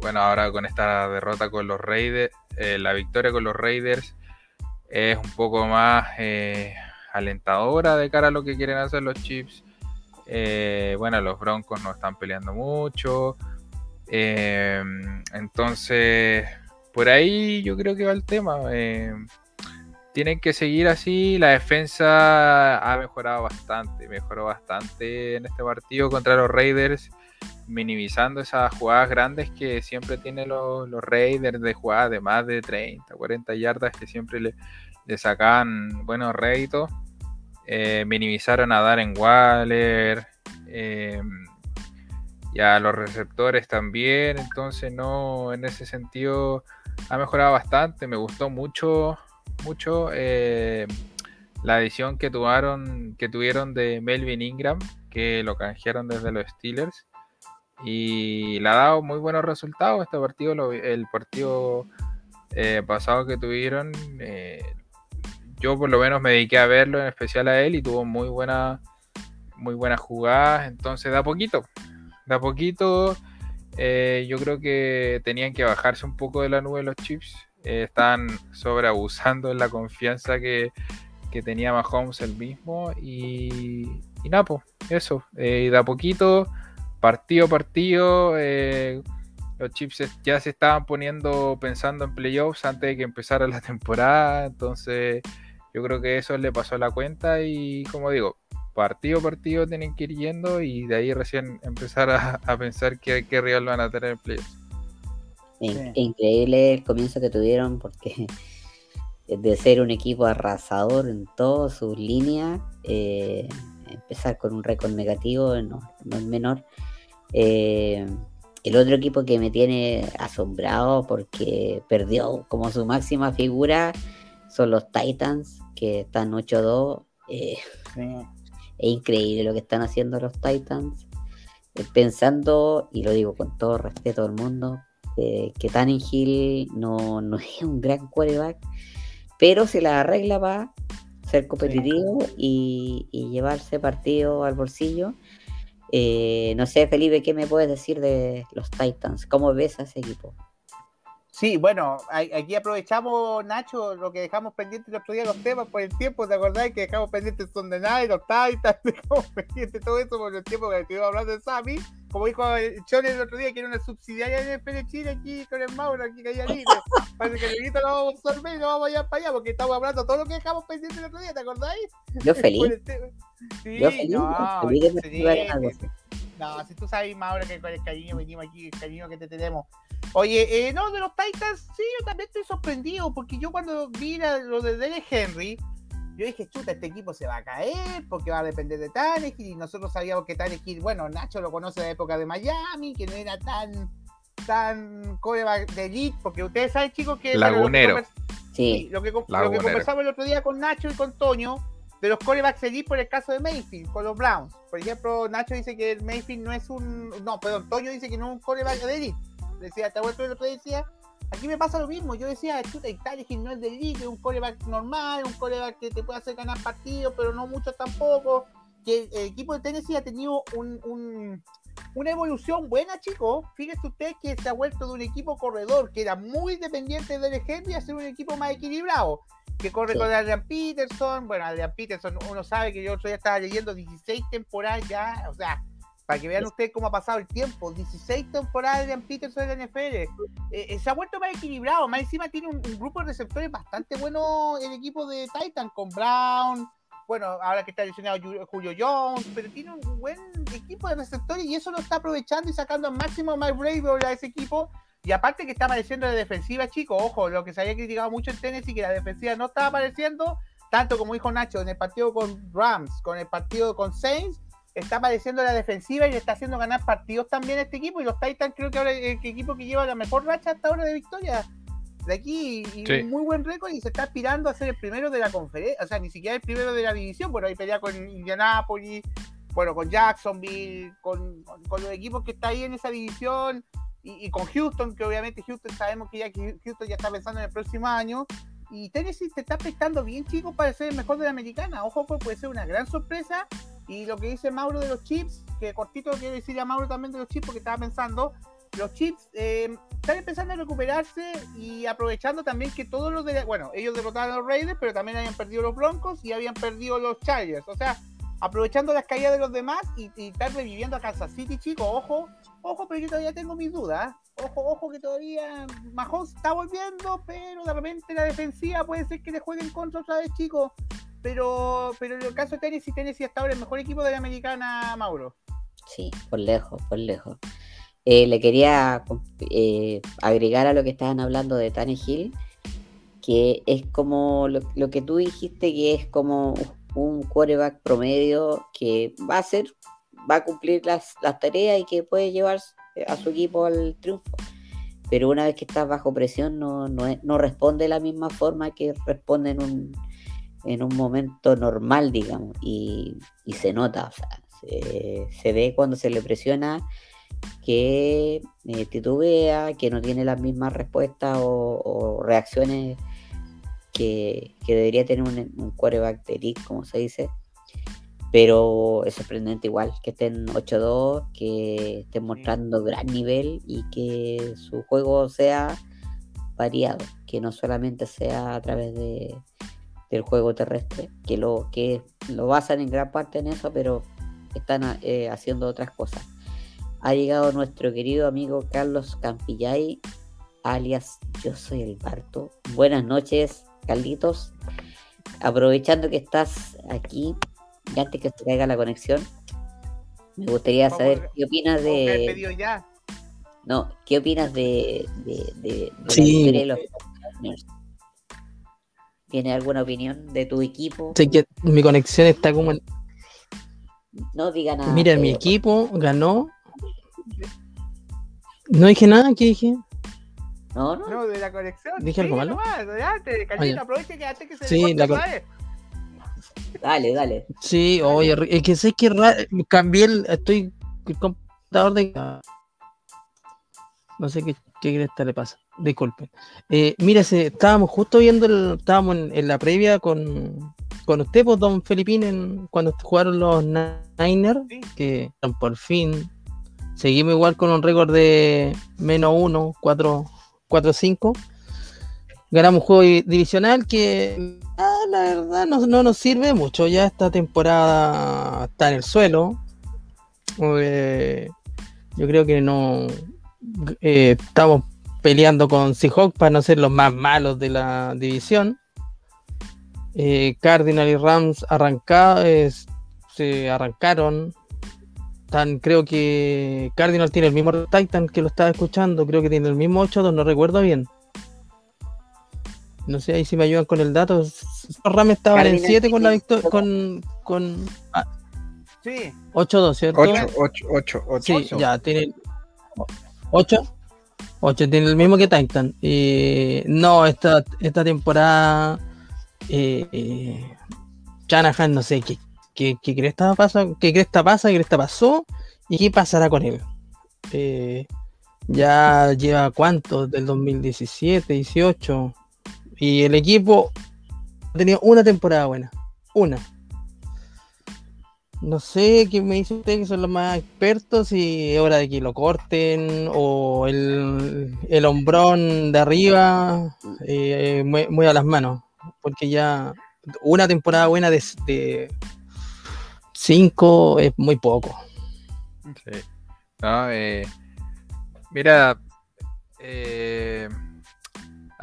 bueno, ahora con esta derrota con los Raiders, eh, la victoria con los Raiders es un poco más eh, alentadora de cara a lo que quieren hacer los Chips. Eh, bueno, los Broncos no están peleando mucho. entonces, por ahí yo creo que va el tema. Tienen que seguir así. La defensa ha mejorado bastante. Mejoró bastante en este partido contra los Raiders minimizando esas jugadas grandes que siempre tienen los, Raiders de jugadas de más de 30, 40 yardas que siempre le, sacaban buenos réditos. Eh, minimizaron a Darren Waller eh, y a los receptores también. Entonces, no, en ese sentido ha mejorado bastante. Me gustó mucho, mucho eh, la edición que tuvieron, que tuvieron de Melvin Ingram, que lo canjearon desde los Steelers y le ha dado muy buenos resultados este partido, el partido eh, pasado que tuvieron. Eh, yo por lo menos me dediqué a verlo, en especial a él, y tuvo muy buena, muy buenas jugadas. Entonces, da poquito, da poquito. Yo creo que tenían que bajarse un poco de la nube los chips. Están sobreabusando en la confianza que, que tenía Mahomes el mismo. Y, y nada, pues, eso. Eh, de a poquito, partido a partido, eh, los Chips ya se estaban poniendo pensando en playoffs antes de que empezara la [LAUGHS] temporada. Entonces, yo creo que eso le pasó a la cuenta. Y como digo, partido a partido tienen que ir yendo y de ahí recién empezar a, pensar qué, qué rival van a tener en playoffs. Increíble el comienzo que tuvieron porque [LAUGHS] de ser un equipo arrasador en todas sus líneas, eh, empezar con un récord negativo no, no es menor. Eh, el otro equipo que me tiene asombrado porque perdió como su máxima figura son los Titans, que están 8-2. Eh, [LAUGHS] es increíble lo que están haciendo los Titans. pensando, y lo digo con todo respeto al mundo, que Tanning Hill no, no [LAUGHS] es un gran quarterback pero si la arregla para ser competitivo y, llevarse partido al bolsillo. Eh, no sé, Felipe, ¿qué me puedes decir de los Titans? ¿Cómo ves a ese equipo? Sí, bueno, aquí aprovechamos, Nacho, lo que dejamos pendiente el otro día, los temas por el tiempo, ¿te acordás que dejamos pendientes son de y los Titans, [LAUGHS] dejamos pendientes todo eso por el tiempo que estuvimos hablando de Sammy? Como dijo Chole el otro día, que era una subsidiaria de NFL Chile aquí con el Mauro, aquí caía libre. [LAUGHS] Parece que el grito lo vamos a absorber y no vamos allá para allá, porque estamos hablando todo lo que dejamos pendiente el otro día, ¿te acordáis? Yo feliz. Sí, Yo feliz. No, feliz de no, si tú sabes, Mauro, que con el cariño venimos aquí, el cariño que te tenemos. Oye, eh, no, de los Titans, sí, yo también estoy sorprendido, porque yo cuando vi lo de Derek Henry, yo dije, chuta, este equipo se va a caer porque va a depender de Tannehill y nosotros sabíamos que Tannehill, bueno, Nacho lo conoce de la época de Miami, que no era tan tan coreback de elite, porque ustedes saben, chicos, que... Lagunero. Lo que, sí. lo que, lo que conversamos el otro día con Nacho y con Toño, de los corebacks elite por el caso de Mayfield, con los Browns. Por ejemplo, Nacho dice que el Mayfield no es un... No, perdón, Toño dice que no es un coreback de elite decía, te vuelto el otro decía, aquí me pasa lo mismo, yo decía, chuta, y no es de elite, es un coreback normal, un coreback que te puede hacer ganar partidos, pero no mucho tampoco, que el, equipo de Tennessee ha tenido un, una evolución buena, chicos. Fíjense ustedes que se ha vuelto de un equipo corredor que era muy dependiente del Henry a ser un equipo más equilibrado. Que corre con Adrian Peterson. Bueno, Adrian Peterson, uno sabe que yo otro día estaba leyendo 16 temporadas ya. O sea, para que vean ustedes cómo ha pasado el tiempo. 16 temporadas de Peterson en la NFL. Eh, eh, se ha vuelto más equilibrado. Más encima tiene un, grupo de receptores bastante bueno el equipo de Titan con Brown. Bueno, ahora que está lesionado Julio Jones, pero tiene un buen equipo de receptores y eso lo está aprovechando y sacando al máximo a Mike Bravo a ese equipo. Y aparte que está apareciendo la defensiva, chicos, ojo, lo que se había criticado mucho en Tennessee, que la defensiva no estaba apareciendo, tanto como dijo Nacho, en el partido con Rams, con el partido con Saints, está apareciendo la defensiva y le está haciendo ganar partidos también a este equipo. Y los Titans creo que ahora es el equipo que lleva la mejor racha hasta ahora de victoria de aquí y un muy buen récord y se está aspirando a ser el primero de la conferencia, o sea, ni siquiera el primero de la división. Bueno, hay pelea con Indianapolis, bueno, con Jacksonville, con, con, los equipos que está ahí en esa división y, con Houston, que obviamente Houston sabemos que ya Houston ya está pensando en el próximo año. Y Tennessee te está prestando bien, chicos, para ser el mejor de la americana. Ojo, pues puede ser una gran sorpresa y lo que dice Mauro de los chips, que cortito quiere decir a Mauro también de los chips, porque estaba pensando, los chips eh, están empezando a recuperarse y aprovechando también que todos los de bueno, ellos derrotaron a los Raiders, pero también habían perdido los Broncos y habían perdido los Chargers. O sea, aprovechando las caídas de los demás y, y estar reviviendo a Kansas City, chicos, ojo, ojo, pero yo todavía tengo mis dudas. Ojo, ojo, que todavía Mahomes está volviendo, pero de repente la defensiva puede ser que le jueguen contra otra vez, chicos. Pero, pero en el caso de Tennessee, Tennessee hasta ahora el mejor equipo de la americana, Mauro. Sí, por lejos, por lejos. Eh, le quería eh, agregar a lo que estaban hablando de Hill, que es como lo, que tú dijiste, que es como un quarterback promedio que va a ser, va a cumplir las, tareas y que puede llevar a su equipo al triunfo. Pero una vez que estás bajo presión no, no, no responde de la misma forma que responde en un, en un momento normal, digamos, y, se nota, o sea, se, ve cuando se le presiona que eh, titubea, que no tiene las mismas respuestas o, reacciones que, debería tener un, un quarterback de como se dice. Pero es sorprendente igual que estén 8-2, que estén mostrando gran nivel y que su juego sea variado, que no solamente sea a través de, del juego terrestre, que lo, que lo basan en gran parte en eso, pero están eh, haciendo otras cosas. Ha llegado nuestro querido amigo Carlos Campillay, alias Yo Soy el Barto. Buenas noches, Carlitos. Aprovechando que estás aquí, y antes que se caiga la conexión, me gustaría saber qué opinas de. Ya. No, ¿qué opinas de, de, de, de los ¿Tienes alguna opinión de tu equipo? Sé que mi conexión está como en... No diga nada. Mira, mi equipo ganó. No dije nada, ¿qué dije? No, no. No, de la conexión. ¿Dije algo malo? adelante, Carlita, aprovecha que antes que se sí, la Dale, dale. Sí, oye, es que sé que cambié el. Estoy el computador de. No sé qué, qué cresta le pasa. Disculpen. Eh, mira, estábamos justo viendo, el, estábamos en, la previa con, con usted, pues, don Felipín, cuando jugaron los Niners, que por fin seguimos igual con un récord de menos 1, 4, 4, 5. Ganamos un juego divisional que ah, la verdad no, no, nos sirve mucho. Ya esta temporada está en el suelo. Yo creo que no eh, estamos peleando con Seahawks para no ser los más malos de la división. Eh, Cardinal y Rams se arrancaron. Tan, creo que Cardinal tiene el mismo Titan que lo estaba escuchando. Creo que tiene el mismo 8-2, no recuerdo bien. No sé ahí si me ayudan con el dato. Los Rams estaban en 7 con la victoria. Con, con ah, sí. 8-2, ¿cierto? 8, 8, 8, 8. Sí, ya, tiene 8. 8 tiene el mismo que Titan. Eh, no, esta, esta temporada. Eh, eh no sé qué, qué, qué cresta pasa, qué cresta pasa, qué cresta pasó y qué pasará con él. Eh, ya lleva cuánto, del 2017, 18. Y el equipo ha tenido una temporada buena. Una. No sé qué me dice usted que son los más expertos y es hora de que lo corten o el, el hombrón de arriba eh, muy, a las manos. Porque ya una temporada buena de, cinco es muy poco. Sí. Eh, mira, eh,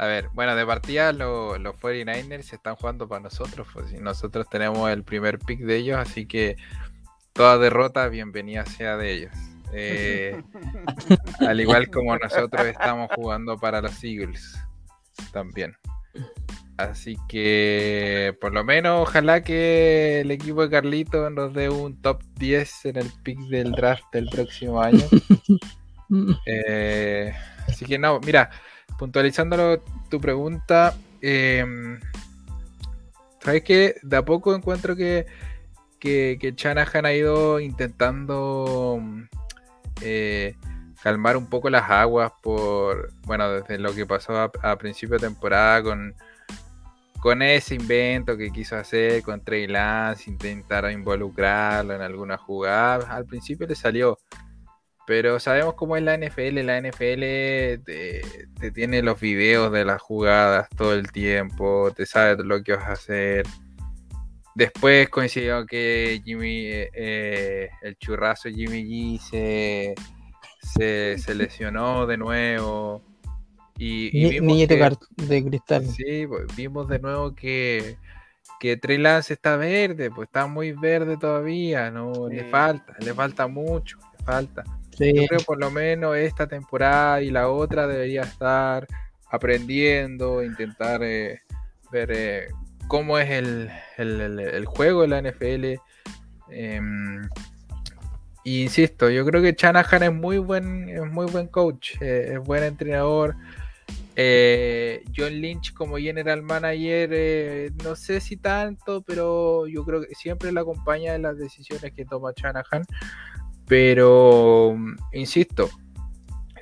a ver, bueno, de partida los 49ers se están jugando para nosotros, pues nosotros tenemos el primer pick de ellos, así que toda derrota, bienvenida sea de ellos. Eh, [LAUGHS] al igual como nosotros estamos jugando para los Eagles también. Así que por lo menos ojalá que el equipo de Carlito nos dé un top 10 en el pick del draft del próximo año. [LAUGHS] Eh, así que no, mira, puntualizando tu pregunta, em, ¿sabes qué? De a poco encuentro que, que, que Shanahan ha ido intentando eh, calmar un poco las aguas por, bueno, desde lo que pasó a, principio de temporada con, con ese invento que quiso hacer con Trey Lance, intentar involucrarlo en alguna jugada. Al principio le salió, pero sabemos cómo es la NFL. La NFL te, tiene los videos de las jugadas todo el tiempo, te sabe lo que vas a hacer. Después coincidió que Jimmy, eh, eh, el churrazo Jimmy G se, lesionó de nuevo. Y, vimos de cristal. Sí, pues, vimos de nuevo que, que Trey Lance está verde, pues está muy verde todavía, no le falta, le falta mucho, le falta. Yo creo por lo menos esta temporada y la otra debería estar aprendiendo, intentar eh, ver eh, cómo es el, juego de la NFL. Em, insisto, yo creo que Shanahan es muy buen, es muy buen coach, eh, es buen entrenador. John Lynch como general manager, no sé si tanto, pero yo creo que siempre le acompaña en las decisiones que toma Shanahan. Pero, insisto,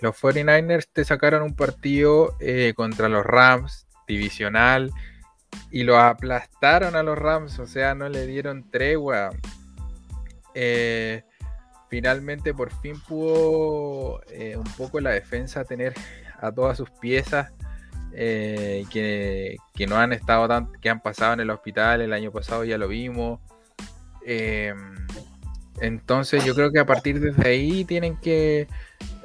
los 49ers te sacaron un partido eh, contra los Rams, divisional, y lo aplastaron a los Rams, o sea, no le dieron tregua. Eh, finalmente, por fin pudo eh, un poco la defensa tener a todas sus piezas eh, que, no han estado tan, que han pasado en el hospital el año pasado, ya lo vimos. Entonces yo creo que a partir de ahí tienen que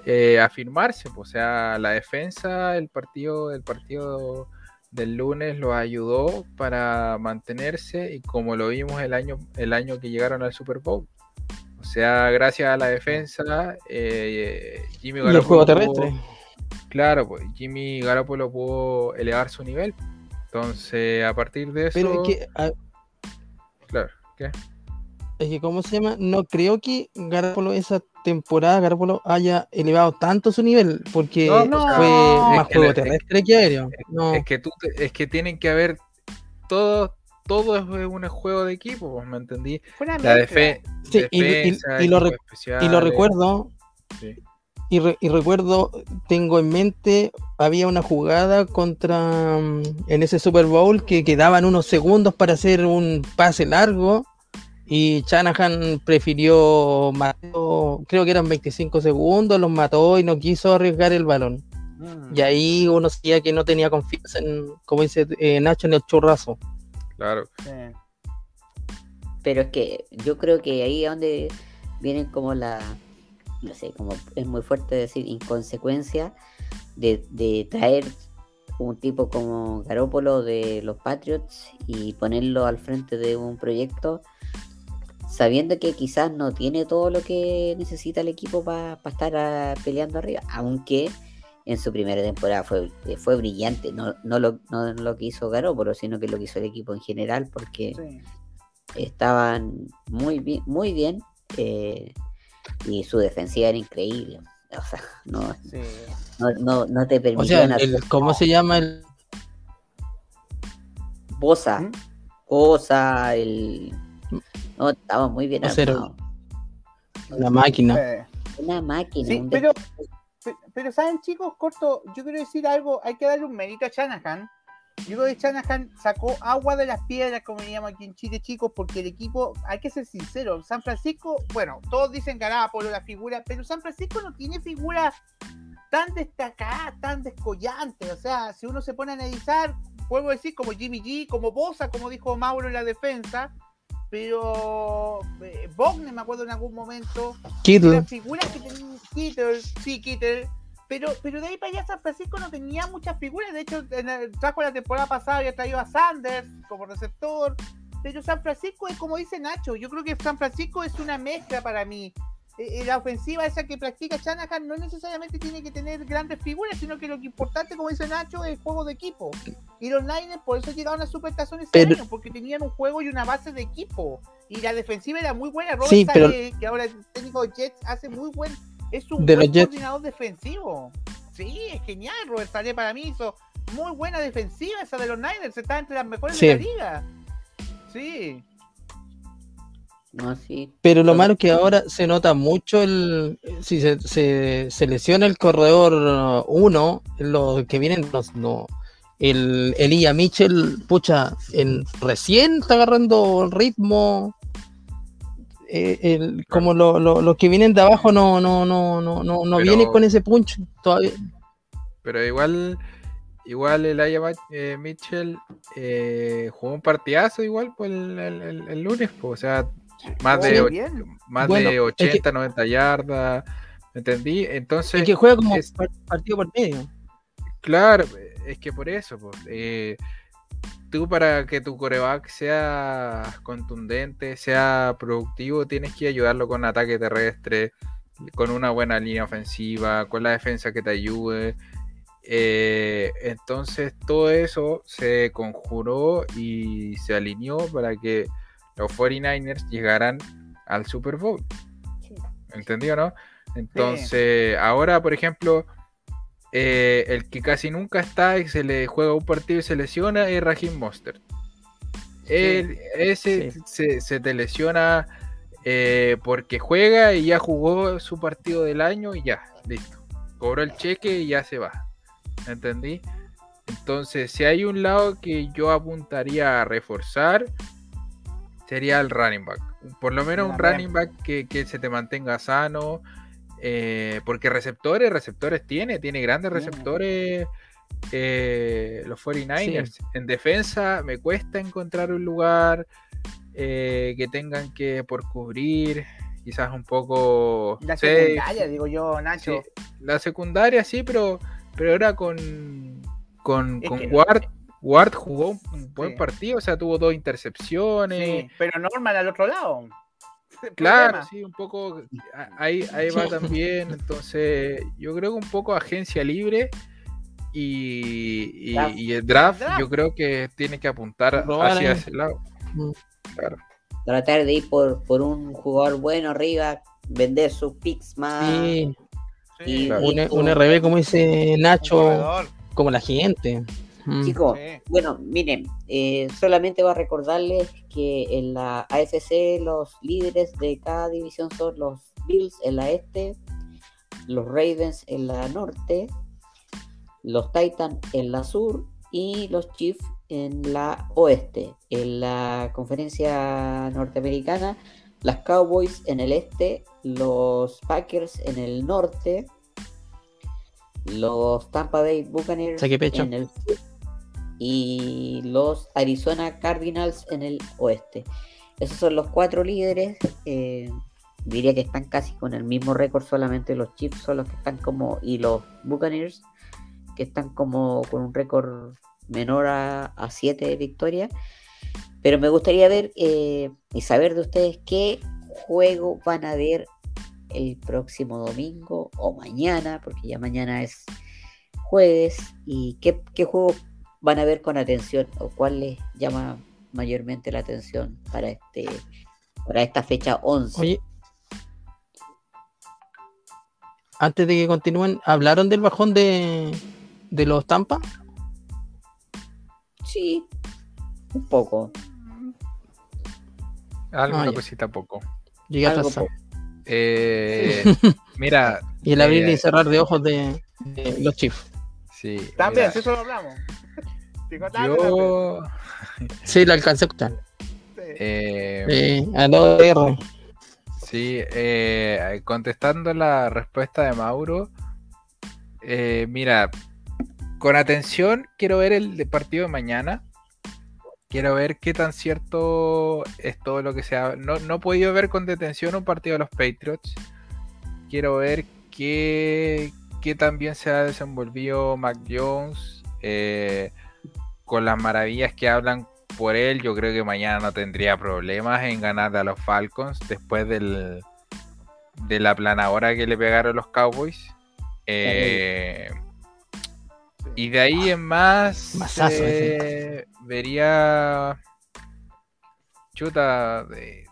eh, afirmarse, pues, o sea, la defensa, el partido, el partido del lunes lo ayudó para mantenerse y como lo vimos el año, el año que llegaron al Super Bowl. O sea, gracias a la defensa, eh, Jimmy Garoppolo. terrestre. claro, pues Jimmy Garoppolo pudo elevar su nivel. Entonces, a partir de eso. Pero que, Claro, ¿qué? Es que, ¿cómo se llama? No creo que Garoppolo esa temporada Garoppolo haya elevado tanto su nivel, porque fue más juego terrestre que aéreo. Es, que tú, es que tienen que haber todo, todo es un juego de equipo, ¿me entendí? La defensa y, lo recuerdo. Y, y, recuerdo, tengo en mente, había una jugada contra mm, en ese Super Bowl que quedaban unos segundos para hacer un pase largo y Shanahan prefirió, mató, creo que eran 25 segundos, los mató y no quiso arriesgar el balón. Mm. Y ahí uno sabía que no tenía confianza en, como dice eh, Nacho, en el churrazo. Claro. Pero es que yo creo que ahí es donde vienen como la, no sé, como es muy fuerte decir, inconsecuencia de, de traer un tipo como Garópolo de los Patriots y ponerlo al frente de un proyecto sabiendo que quizás no tiene todo lo que necesita el equipo para estar ah, peleando arriba, aunque en su primera temporada fue, eh, fue brillante, no, no, lo, no lo que hizo Garoppolo, sino que lo que hizo el equipo en general, porque estaban muy bien, muy bien eh, y su defensiva era increíble. O sea, no, no, no, te permitían ¿Cómo se llama el...? Bosa. ¿Mm? Bosa, el no, estaba muy bien armado. Una máquina. Una máquina. Sí, pero, pero, ¿saben, chicos? Corto, yo quiero decir algo. Hay que darle un mérito a Shanahan. Yo creo que Shanahan sacó agua de las piedras, como diríamos aquí en Chile, chicos, porque el equipo, hay que ser sincero, San Francisco, bueno, todos dicen por la figura, pero San Francisco no tiene figuras tan destacadas, tan descollantes. O sea, si uno se pone a analizar, puedo decir como Jimmy G, como Bosa, como dijo Mauro en la defensa, pero eh, me acuerdo en algún momento. Kittle. figuras que tenía Kittle, sí, Kittle. Pero, pero de ahí para allá San Francisco no tenía muchas figuras. De hecho, en el, trajo la temporada pasada había traído a Sanders como receptor. Pero San Francisco es como dice Nacho. Yo creo que San Francisco es una mezcla para mí. Eh, eh, la ofensiva esa que practica Shanahan no necesariamente tiene que tener grandes figuras, sino que lo que importante, como dice Nacho, es el juego de equipo. Y los Niners por eso llegaron a Supertazón ese año, porque tenían un juego y una base de equipo. Y la defensiva era muy buena. Robert sí, que ahora el técnico de Jets hace muy buen, es un buen coordinador defensivo. Sí, es genial. Robert Saleh para mí hizo muy buena defensiva esa de los Niners, está entre las mejores de la liga. Sí. Pero lo malo es que ahora se nota mucho el. Si se, se, lesiona el corredor 1, los que vienen, los, no, el Elia Mitchell, pucha, en, recién está agarrando ritmo. Eh, el, como los que vienen de abajo no no no no no, no viene con ese punch todavía. Pero igual igual el Aya eh, Mitchell eh, jugó un partidazo igual pues el, el, lunes, pues, o sea, más de, más de 80, 90 yardas. ¿Me entendí? Entonces. Es que juega como partido por medio. Claro, es que por eso, pues, eh, tú para que tu coreback sea contundente, sea productivo, tienes que ayudarlo con ataque terrestre, con una buena línea ofensiva, con la defensa que te ayude. Eh, entonces todo eso se conjuró y se alineó para que los 49ers llegarán al Super Bowl. ¿Entendió, no? Entonces, ahora, por ejemplo, eh, el que casi nunca está y se le juega un partido y se lesiona es Raheem Monster. ese se, te lesiona eh, porque juega y ya jugó su partido del año y ya, listo. Cobró el cheque y ya se va. ¿Entendí? Entonces, si hay un lado que yo apuntaría a reforzar, sería el running back. Por lo menos un running back que, se te mantenga sano. Eh, porque receptores, receptores tiene, tiene grandes receptores eh, los 49ers. En defensa me cuesta encontrar un lugar eh, que tengan que por cubrir, quizás un poco... La secundaria, digo yo, Nacho. la secundaria sí, pero, pero ahora con, con, Ward. Ward jugó un buen partido, o sea, tuvo dos intercepciones. Sí, pero Norman al otro lado. Claro, sí, un poco. Ahí, ahí va también. Entonces, yo creo que un poco agencia libre y, el draft, yo creo que tiene que apuntar hacia ese lado. Mm. Claro. Tratar de ir por, por un jugador bueno arriba, vender sus picks más. Sí. Y, un, RB, como dice Nacho, como la gente. Mm. Chicos, bueno, miren, eh, solamente voy a recordarles que en la AFC los líderes de cada división son los Bills en la este, los Ravens en la norte, los Titans en la sur y los Chiefs en la oeste. En la conferencia norteamericana, las Cowboys en el este, los Packers en el norte, los Tampa Bay Buccaneers en el sur y los Arizona Cardinals en el oeste. Esos son los cuatro líderes. Eh, diría que están casi con el mismo récord, solamente los Chiefs son los que están como, y los Buccaneers que están como con un récord menor a, 7 victorias. Pero me gustaría ver eh, y saber de ustedes qué juego van a ver el próximo domingo o mañana, porque ya mañana es jueves, y qué, qué juego van a ver con atención o cuál les llama mayormente la atención para este para esta fecha 11. Oye, antes de que continúen, ¿hablaron del bajón de, de los Tampa? Sí, un poco. Algo, ah, cosita poco. Llega a eh, [LAUGHS] mira. y el abrir y eh, cerrar de ojos de, los Chiefs. Sí. También, eso lo hablamos. Yo. [LAUGHS] Sí, lo alcancé a escuchar. Eh, sí, a R. Sí, eh, contestando la respuesta de Mauro. Eh, mira, con atención quiero ver el partido de mañana. Quiero ver qué tan cierto es todo lo que se ha... No, no he podido ver con detención un partido de los Patriots. Quiero ver qué, qué tan bien se ha desenvolvido Mac Jones. Eh, con las maravillas que hablan por él, yo creo que mañana no tendría problemas en ganar a los Falcons después del, de la planadora que le pegaron los Cowboys. Eh, y de ahí en más eh, vería chuta de,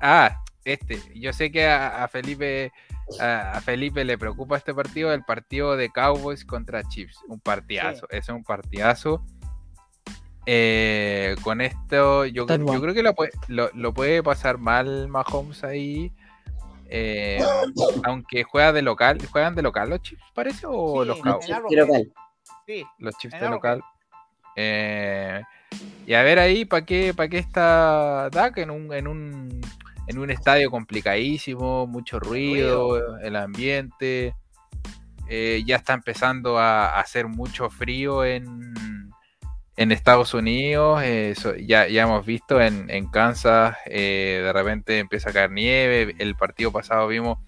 ah este yo sé que a, Felipe a, Felipe le preocupa este partido el partido de Cowboys contra Chiefs un partidazo es un partidazo eh, con esto, yo, yo creo que lo puede, lo, puede, pasar mal Mahomes ahí. Eh, [LAUGHS] aunque juega de local, ¿juegan de local los Chiefs, parece? ¿O los Cowboys? Los Chiefs de local. Eh, y a ver ahí, ¿para qué, para qué está Dak en un, en un en un estadio complicadísimo, mucho ruido, el ambiente. ya está empezando a hacer mucho frío en, en Estados Unidos, eh, ya, ya hemos visto en, Kansas, eh, de repente empieza a caer nieve. El partido pasado vimos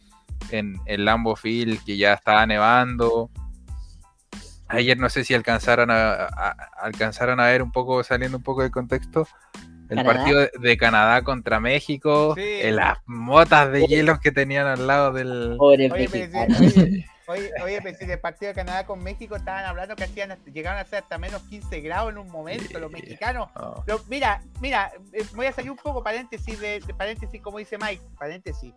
en el Lambo Field que ya estaba nevando. Ayer no sé si alcanzaron a, alcanzaron a ver un poco, saliendo un poco del contexto, el partido de, Canadá contra México, en las motas de hielos que tenían al lado del... Oye, oye, pues, el partido de Canadá con México estaban hablando que hacían, llegaron a ser hasta menos 15 grados en un momento, los mexicanos. mira, mira, eh, voy a salir un poco paréntesis de, paréntesis, como dice Mike, paréntesis.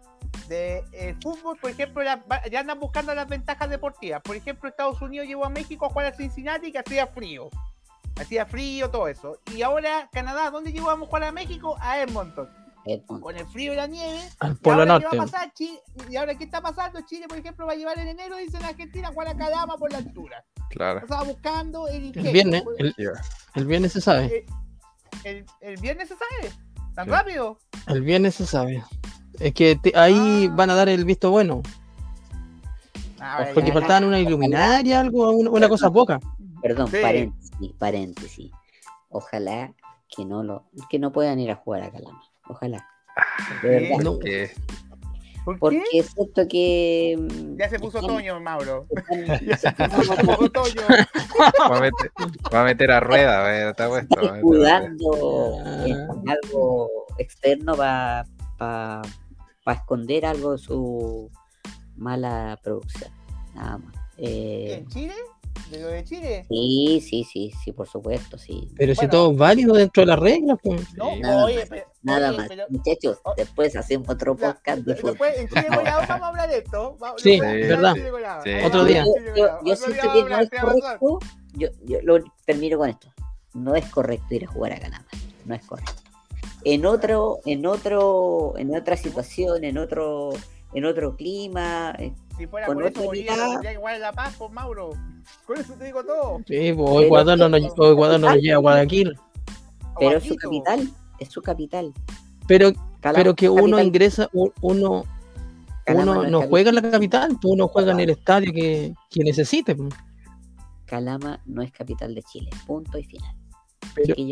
De eh, fútbol, por ejemplo, ya, andan buscando las ventajas deportivas. Por ejemplo, Estados Unidos llevó a México a jugar a Cincinnati que hacía frío. Hacía frío, todo eso. Y ahora Canadá, ¿dónde llevamos a jugar a México? A Edmonton con el frío y la nieve. Al Polo Norte. y ahora, ¿qué está pasando? Chile, por ejemplo, va a llevar en enero, dice en Argentina, Juan Acadama por la altura. Claro. Estaba buscando el El viernes, el, viernes se sabe. Eh, el, viernes se sabe. ¿Tan rápido? El viernes se sabe. Es que ahí ah. van a dar el visto bueno. Ah, Porque faltaban una iluminaria, algo, una, cosa poca. perdón, Sí. paréntesis, paréntesis. Ojalá que no lo, que no puedan ir a jugar a Calama. Ojalá. De verdad. No. Porque ¿Por qué? Porque es cierto que. mm, Ya se puso otoño, Mauro. [LAUGHS] Ya se puso otoño. [LAUGHS] va a meter, va a, meter a rueda, está puesto. escudando en algo externo para esconder algo de su mala producción. Nada más. Eh, ¿En Chile? ¿De lo de Chile? sí, sí, sí, sí, por supuesto, sí. Pero si todo es válido dentro de las reglas, pues. No. Nada oye, más, pero, Nada oye, más. pero- Muchachos, Oh. después hacemos otro podcast de fútbol. Después, en Chile [LAUGHS] Goleado vamos a hablar de esto. Va- Sí, verdad. Sí. Otro día. Yo, yo- siento que no es correcto. Yo, yo lo termino con esto. No es correcto ir a jugar a Canadá. No es correcto. En otro, en otro, en otra situación, en otro, en otro clima, eh, Si fuera Con por eso, que jugar en La Paz, por Mauro. Con eso te digo todo. Sí, pues, o Ecuador no Ecuador no nos lleva a Guayaquil. O pero es su Quito. capital, es su capital. Pero, Calama pero que uno capital, ingresa, uno, Calama uno no capital. juega en la capital, pues uno juega en el estadio que, que necesite. pues. Calama no es capital de Chile. Punto y final.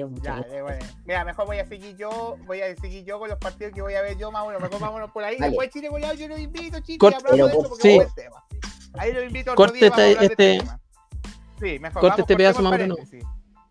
Muchas Ya, bueno. Mira, mejor voy a seguir yo, voy a seguir yo con los partidos que voy a ver yo, Mauro. Mejor vámonos por ahí. Vale. Después Chile goleado, yo los invito, chicos, Corte, y hablamos de eso porque sí. es tema. Ahí los invito otro Corte día, este- de este- tema. Sí, mejor. corte este pedazo, no. paréntesis.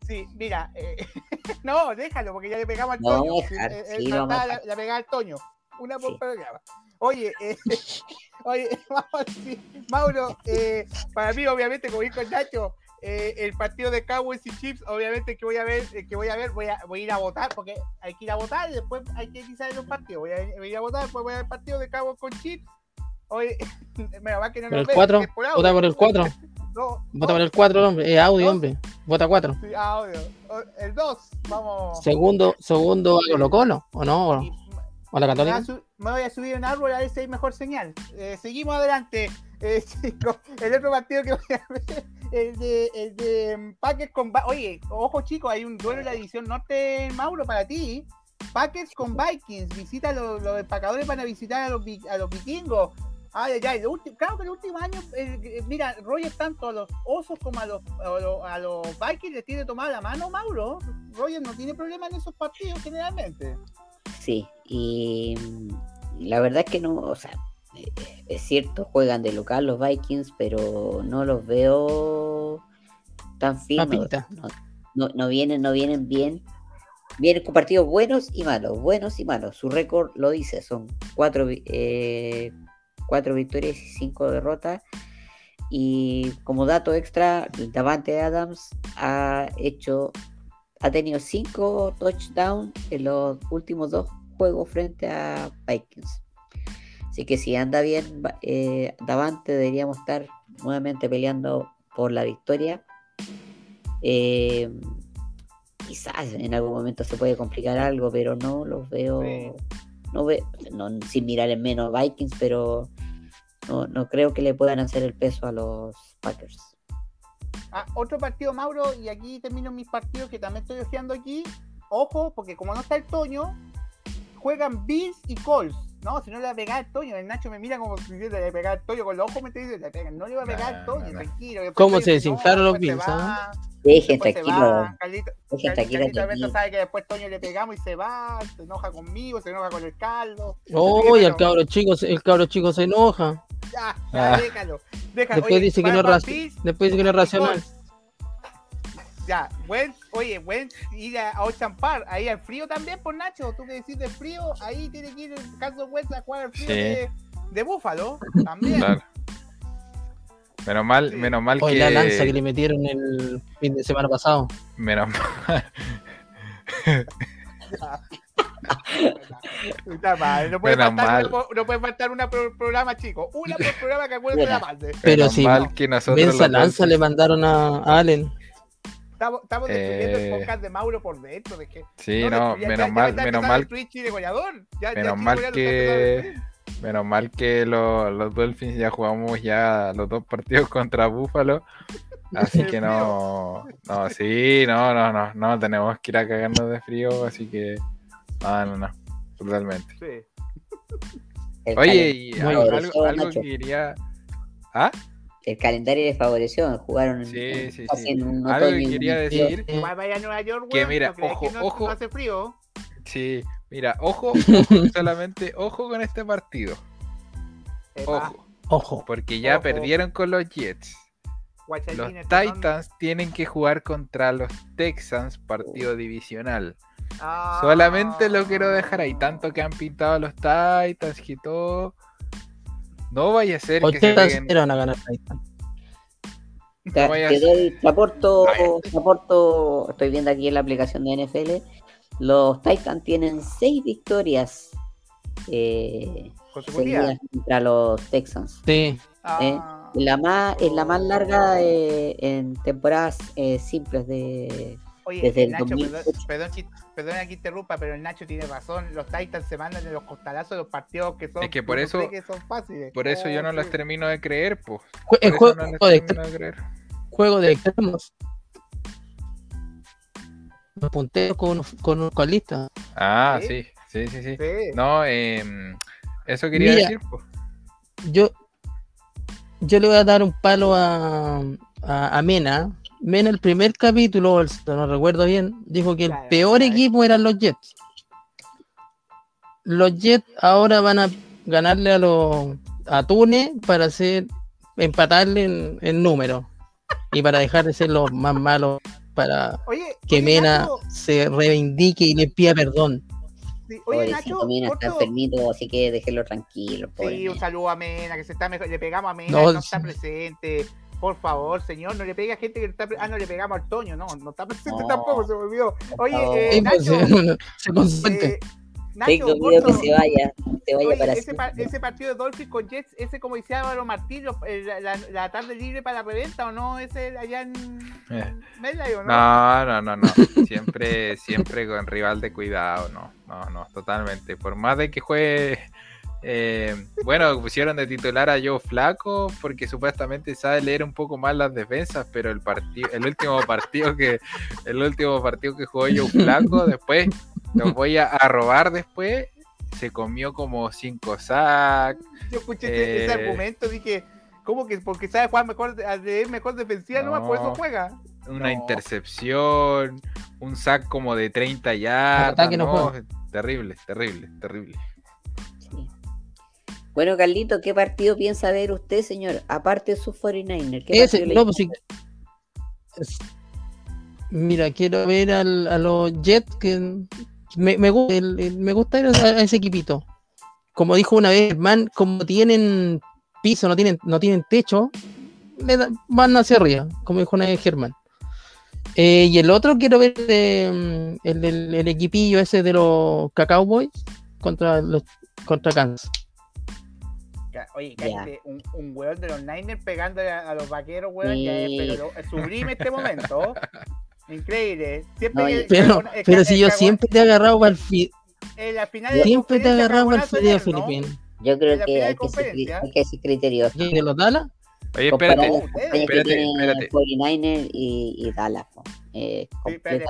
Sí, mira, eh, [LAUGHS] no, déjalo, porque ya le pegamos al No, Toño. dejar, Eh, sí, faltaba la, la pegada al Toño. Una por programa. Oye, eh, [LAUGHS] oye, [LAUGHS] vamos a decir, Mauro, eh, para mí, obviamente, como dijo el Nacho, eh, el partido de Cowboys y Chips, obviamente que voy a ver, eh, que voy a ver, voy a, voy a ir a votar, porque hay que ir a votar y después hay que quizás en un partido. Voy a, voy a ir a votar, después voy a ver el partido de Cowboys con Chips. Oye, [LAUGHS] me va que no el ven, 4, es por audio. vota por el 4, No, vota por el 4, hombre, es audio, hombre, vota 4. sí, audio. El 2, vamos. Segundo, segundo a Colo Colo, ¿o no? ¿O, Y- o a la Me, voy a Católica? me voy a subir a un árbol a ver si hay mejor señal. Eh, seguimos adelante. [LAUGHS] Eh, chicos, el otro partido que voy a ver, el de, el de Packers con. Oye, ojo chicos, hay un duelo en la división norte, Mauro, para ti. Packers con Vikings. Visita a los, los empacadores, van a visitar a los, a los vikingos. Ay, ay, ay, el ulti- claro que el último año, eh, eh, mira, Roger tanto a los osos como a los, a los, a los Vikings les tiene tomada la mano, Mauro. Roger no tiene problema en esos partidos generalmente. Sí, y mm, la verdad es que no, o sea, eh, es cierto, juegan de local los Vikings, pero no los veo tan. Papita. No, no, no vienen, no vienen bien. Vienen con partidos buenos y malos, buenos y malos. Su récord lo dice, son cuatro, eh, cuatro victorias y cinco derrotas. Y como dato extra, Davante Adams ha hecho, ha tenido cinco touchdowns en los últimos dos juegos frente a Vikings. Así que si anda bien eh, Davante, deberíamos estar nuevamente peleando por la victoria. Eh, quizás en algún momento se puede complicar algo, pero no los veo. Sí. No ve, no, sin mirar en menos a Vikings, pero no, no creo que le puedan hacer el peso a los Packers. Ah, otro partido, Mauro, y aquí termino mis partidos que también estoy ojeando aquí. Ojo, porque como no está el Toño, juegan Bills y Colts. No, si no le va a pegar el Toño, el Nacho me mira como si le va a pegar el Toño con los ojos, me dice, le pegan. No le va a pegar el Toño, tranquilo. Después ¿Cómo se desinflaron los Bills, Dejen tranquilo, dejen tranquilo sabe que después Toño le pegamos y se va, se enoja conmigo, se enoja con el caldo. Oh, y el cabro chico, se- el cabro chico se enoja. Ya, ya, Ah. déjalo. déjalo. Después Oye, dice que no es va Ya, buen, oye, buen ir a, a Ocean Park, ahí al frío también, por Nacho, tú que decís del frío, ahí tiene que ir el caso Wentz a jugar al frío Sí. de, de Búfalo, [LAUGHS] también. Claro. Menos mal, Sí. menos mal Hoy que. la lanza que le metieron el fin de semana pasado. Menos mal. [LAUGHS] Está mal, no puede Menos faltar, no puede faltar una por programa, chico. Una por programa que acuerden de la parte. Pero menos sí, mal que nosotros. Los lanza le mandaron a a Allen. Estamos, estamos destruyendo Eh. el podcast de Mauro por dentro. De que, Sí, no, no, ya- menos ya mal, menos mal Twitch Menos mal que menos mal que lo- los Dolphins ya jugamos ya los dos partidos [LAUGHS] contra Buffalo. Así que no, no, sí, no, no, no, no, tenemos que ir a cagarnos de frío, así que no, no, no, totalmente. Sí. Oye, y algo, algo, que quería. ¿Ah? El calendario les favoreció, jugaron Sí, en, sí, casi sí. en un Algo que quería decir, Igual vaya a Nueva York, Que mira, ¿no crees ojo, que no, ojo. no hace frío? sí, mira, ojo, [LAUGHS] ojo, solamente ojo con este partido. Ojo, Ojo. porque ya Ojo. perdieron con los Jets. Los Titans tienen que jugar contra los Texans, partido divisional. Ah. Solamente lo quiero dejar ahí, tanto que han pintado a los Titans y todo. No vaya a ser que se 80 peguen. 0 van a ganar Titan. Te, No vaya a te doy- te aporto, Vaya. te aporto, estoy viendo aquí en la aplicación de NFL, los Titans tienen seis victorias eh, seguidas contra los Texans. Sí. Ah. La más, es la más larga eh, en temporadas eh, simples de... Oye, desde el el Nacho, 2008. perdón, perdón, perdona que interrumpa, pero el Nacho tiene razón. Los Titans se mandan en los costalazos de los partidos que son. Es que por eso- cree que son fáciles. Por eso yo no Oh, los sí. termino de creer, pues. El juego, no les juego de, termino de creer. juego de extremos. Los punteros con, con un colista. Ah, ¿Sí? sí, sí, sí. No, em, eso quería Mira. decir, pues. Yo, yo le voy a dar un palo a, a, a Mena. Mena, el primer capítulo, no recuerdo bien, dijo que el Claro, peor claro. equipo eran los Jets. Los Jets ahora van a ganarle a los a Túnez para hacer empatarle en, en número y para dejar de ser los más malos para Oye, que oye, Mena Nacho, se reivindique y le pida perdón. sí, oye, Nacho, Mina está enfermito, así que déjenlo tranquilo. Sí, un saludo a Mena, que se está mejor. Le pegamos a Mena, No, que no está presente. Por favor, señor, no le pegue a gente que no está. Ah, no le pegamos al Toño, no, no está presente No. tampoco, se me olvidó. Oye, eh, pues, Nacho, [LAUGHS] se consuelte. eh, Nacho, Tengo miedo que se vaya, se vaya Oye, para ese, pa- ese partido de Dolphins con Jets, ese como decía Álvaro Martín, lo- eh, la, la- la tarde libre para la reventa o no, ese allá en Eh. en Medley o no. No, no, no, no. Siempre, siempre con rival de cuidado, no, no, no, totalmente. Por más de que juegue, eh, bueno, pusieron de titular a Joe Flaco porque supuestamente sabe leer un poco más las defensas, pero el partido, el último partido que, el último partido que jugó Joe Flaco, [LAUGHS] después los voy a, a robar después. Se comió como cinco sacks. Yo escuché ese, ese Eh. argumento, dije, ¿cómo que? Porque sabe jugar mejor, leer mejor defensiva, no, por eso No. juega. una No. intercepción, un sack como de 30 yardas. no terrible, terrible, terrible. Bueno, Carlito, ¿qué partido piensa ver usted, señor? Aparte de su 49er. ¿qué Ese, partido no, pues sí. Es- Mira, quiero ver al- a los Jets que me, me, el- el- me gusta ir a, ese equipito. Como dijo una vez Germán, como tienen piso, no tienen, no tienen techo, le da- van hacia arriba, como dijo una vez Germán. Eh, y el otro quiero ver el, el- el equipillo ese de los Cacao Boys contra los contra Kansas. Oye, cállate, un, un weón de los Niners pegando a, a los vaqueros, weón, ya es, Sí. pero lo- sublime este momento. [LAUGHS] Increíble. Siempre que- y- el Pero, cagón- el pero si el yo siempre te he agarrado para el fi- en la final de siempre te he agarrado para el fideo filipino. Yo creo que hay que, ser, hay que ser criterioso. ¿Y de los Dallas? Oye, espérate. que espérate, tiene espérate. 49er y, y Dallas. po. Eh, Sí, espérate,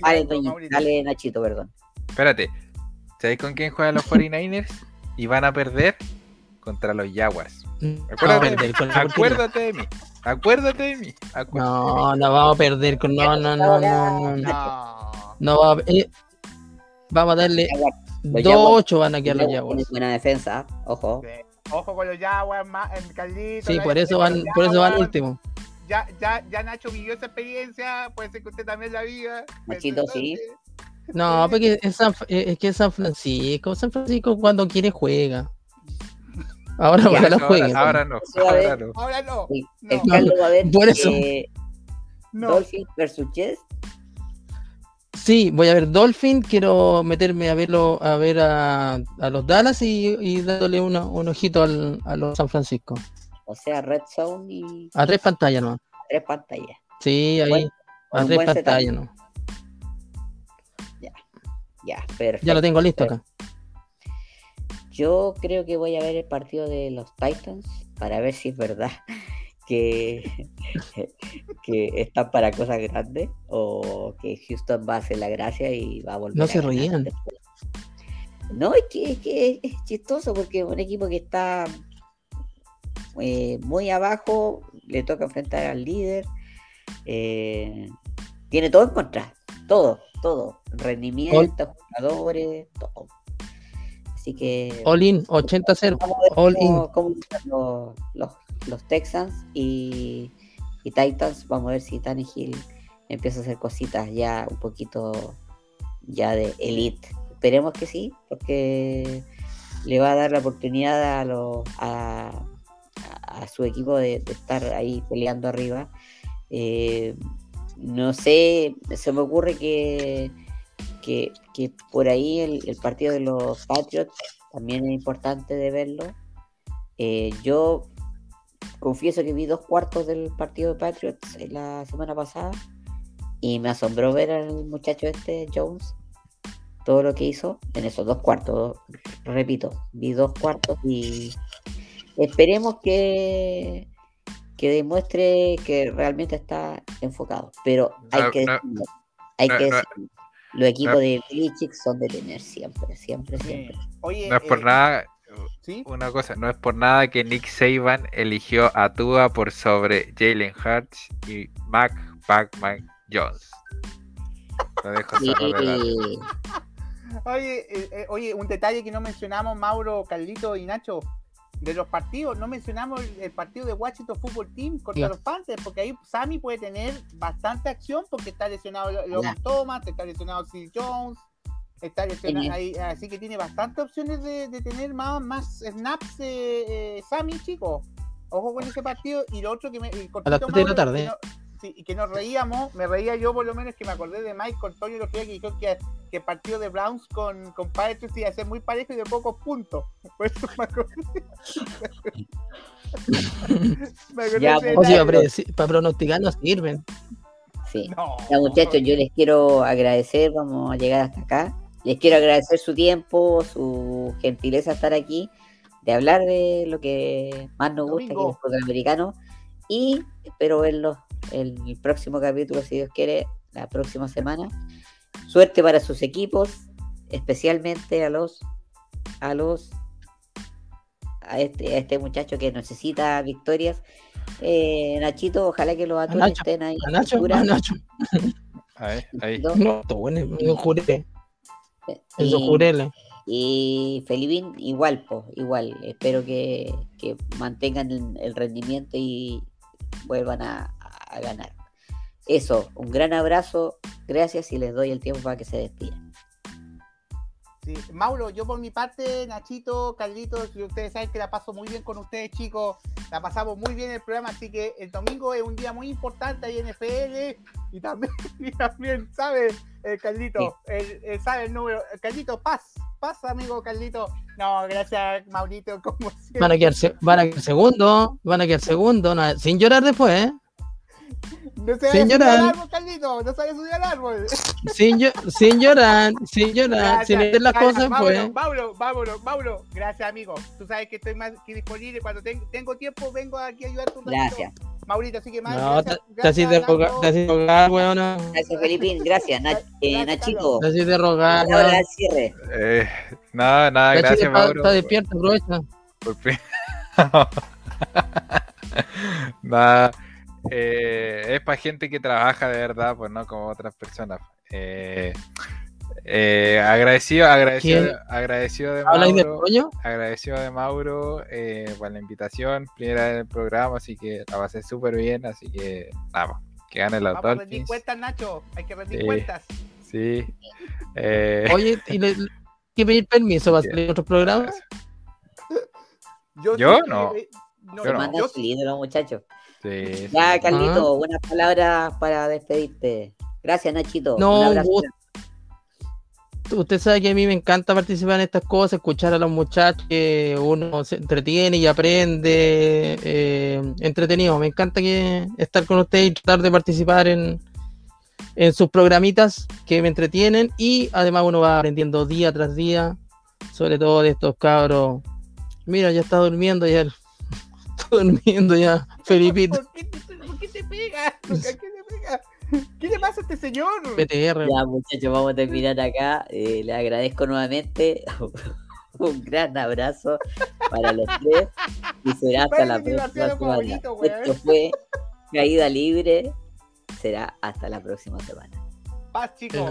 Dale, Mauricio. dale, Nachito, perdón. Espérate. ¿Sabéis con quién juegan los 49ers? Y van a perder contra los Jaguars. No, Acuérdate, de mí. Acuérdate de mí. Acuérdate de mí. No, no vamos a perder con. No, no, no, no, no. No, No. no va a- eh, vamos a darle Los 2-8 van a quedar los Tiene Jaguars. buena defensa, ojo. Sí. Ojo con los Jaguars, Carlitos. Sí, por eso van, por eso van último. Ya, ya, ya Nacho vivió esa experiencia, puede ser que usted también la viva. Nachito, sí. No, porque es, San- es que es San Francisco. San Francisco cuando quiere juega. Ahora Ya, Ahora, jueguen. ahora no. A. Ahora no. Ahora no. Sí, No. El Carlos va a ver Por eso. eh, No. Dolphins versus Jets. Sí, voy a ver Dolphin. Quiero meterme a verlo, a ver a, a los Dallas y, y dándole una- un ojito al, a los San Francisco. O sea, Red Zone y A tres pantallas, ¿no? tres pantallas. Sí, ahí. Buen- a tres pantallas, ¿no? Ya, perfecto. Ya lo tengo listo acá. Yo creo que voy a ver el partido de los Titans para ver si es verdad [LAUGHS] que, [LAUGHS] que están para cosas grandes o que Houston va a hacer la gracia y va a volver No a se después. No, es que, es que es chistoso porque un equipo que está eh, muy abajo le toca enfrentar al líder. Eh, tiene todo en contra, todo, todo. Rendimiento, jugadores, todo. Así que. All in, 80-0. All in. los, los, Texans y, y, Titans. Vamos a ver si Hill empieza a hacer cositas ya un poquito ya de elite. Esperemos que sí, porque le va a dar la oportunidad a, los, a, a su equipo de, estar ahí peleando arriba. Eh, no sé, se me ocurre que, que, por ahí el, partido de los Patriots también es importante de verlo. Eh, yo confieso que vi dos cuartos del partido de Patriots la semana pasada y me asombró ver al muchacho este, Jones, todo lo que hizo en esos dos cuartos. Repito, vi dos cuartos y esperemos que, que demuestre que realmente está enfocado. Pero hay que decirlo, hay que los equipos de Belichick son de tener siempre, siempre, siempre. no es por eh, nada, una cosa, no es por nada que Nick Saban eligió a Tua por sobre Jalen Hurts y Mac Pacman Jones. Lo dejo [LAUGHS] Oye, eh, eh, oye, un detalle que no mencionamos, Mauro, Carlito y Nacho, de los partidos, no mencionamos el, partido de Washington Football Team contra los Panthers, porque ahí Sammy puede tener bastante acción porque está lesionado Logan Thomas, está lesionado Steve Jones, está lesionado ahí, así que tiene bastantes opciones de, tener más, más snaps eh, Sammy, chicos. Ojo con ese partido. Y lo otro que me... A las 3 de la tarde y que nos reíamos, me reía yo por lo menos que me acordé de Mike Antonio lo que dijo que, que el partido de Browns con, con Patriots iba a ser muy parejo y de pocos puntos. [LAUGHS] Por eso me acordé. [LAUGHS] me acordé ya, pues, para pronosticar no sirven. Sí. ya muchachos, yo les quiero agradecer, vamos a llegar hasta acá. Les quiero agradecer su tiempo, su gentileza estar aquí, de hablar de lo que más nos gusta, que es el fútbol americano. Y espero verlos el próximo capítulo, si Dios quiere, la próxima semana. Suerte para sus equipos, especialmente a los a los a este, a este muchacho que necesita victorias. Eh, Nachito, ojalá que los atunes estén ahí. A Nacho, a Nacho. Ahí, [LAUGHS] ahí. No, bueno, juré. Eso juré. Y Felipín, igual, pues, igual. Espero que, que mantengan el rendimiento y vuelvan a, a ganar. Eso, un gran abrazo, gracias y les doy el tiempo para que se despidan. Sí. Mauro, yo por mi parte, Nachito, Carlitos, ustedes saben que la paso muy bien con ustedes, chicos. La pasamos muy bien el programa, así que el domingo es un día muy importante ahí en FL. Y también, [LAUGHS] y también ¿sabe, eh, Carlito? El, ¿Sabe el número? Carlito, paz, paz, amigo Carlito. No, gracias, Maurito, como siempre. Van a quedar, van a quedar segundo, van a quedar segundo, sin llorar después, ¿eh? No se sin llorar. Al árbol, Carlito, no subir al árbol. Sin, sin llorar, sin llorar, sin meter las cosas, pues. Mauro, vámonos, Mauro, gracias, amigo. Tú sabes que estoy más que disponible. Cuando tengo tiempo, vengo aquí a ayudarte un ratito. Gracias. Maurito, así que más. No, te así de rogar, te así de rogar, weona. Gracias, gracias, Nach eh, Nachito. Te así de rogar, Ahora el cierre. Eh, nada, nada, gracias, Mauro. Está despierto, aprovecha. Por fin. [LAUGHS] nada. Eh, es para gente que trabaja de verdad, pues no como otras personas. Eh, eh, agradecido, agradecido, agradecido de Mauro. agradecido de Mauro por la invitación, primera del programa, así que la pasé súper bien, así que nada, que gane la Vamos rendir cuentas, Nacho, hay que rendir cuentas. Sí. Oye, ¿y le, que pedir permiso para salir otros programas? Yo, ¿Yo? no. no, yo no. Yo, muchachos. Ya, Carlito, buenas palabras para despedirte. Gracias, Nachito. No, usted sabe que a mí me encanta participar en estas cosas, escuchar a los muchachos, que uno se entretiene y aprende eh, entretenido. Me encanta que estar con usted y tratar de participar en, en sus programitas que me entretienen y además uno va aprendiendo día tras día, sobre todo de estos cabros. Mira, ya está durmiendo ya el [LAUGHS] durmiendo ya, Felipito. ¿Por qué te, por qué te pega? ¿Por qué te pega? ¿Qué le pasa a este señor? PTR. Ya, muchachos, vamos a terminar acá. Eh, le agradezco nuevamente. [LAUGHS] Un gran abrazo para los tres. Y será hasta la próxima semana. Esto fue caída libre. Será hasta la próxima semana. Paz, chicos.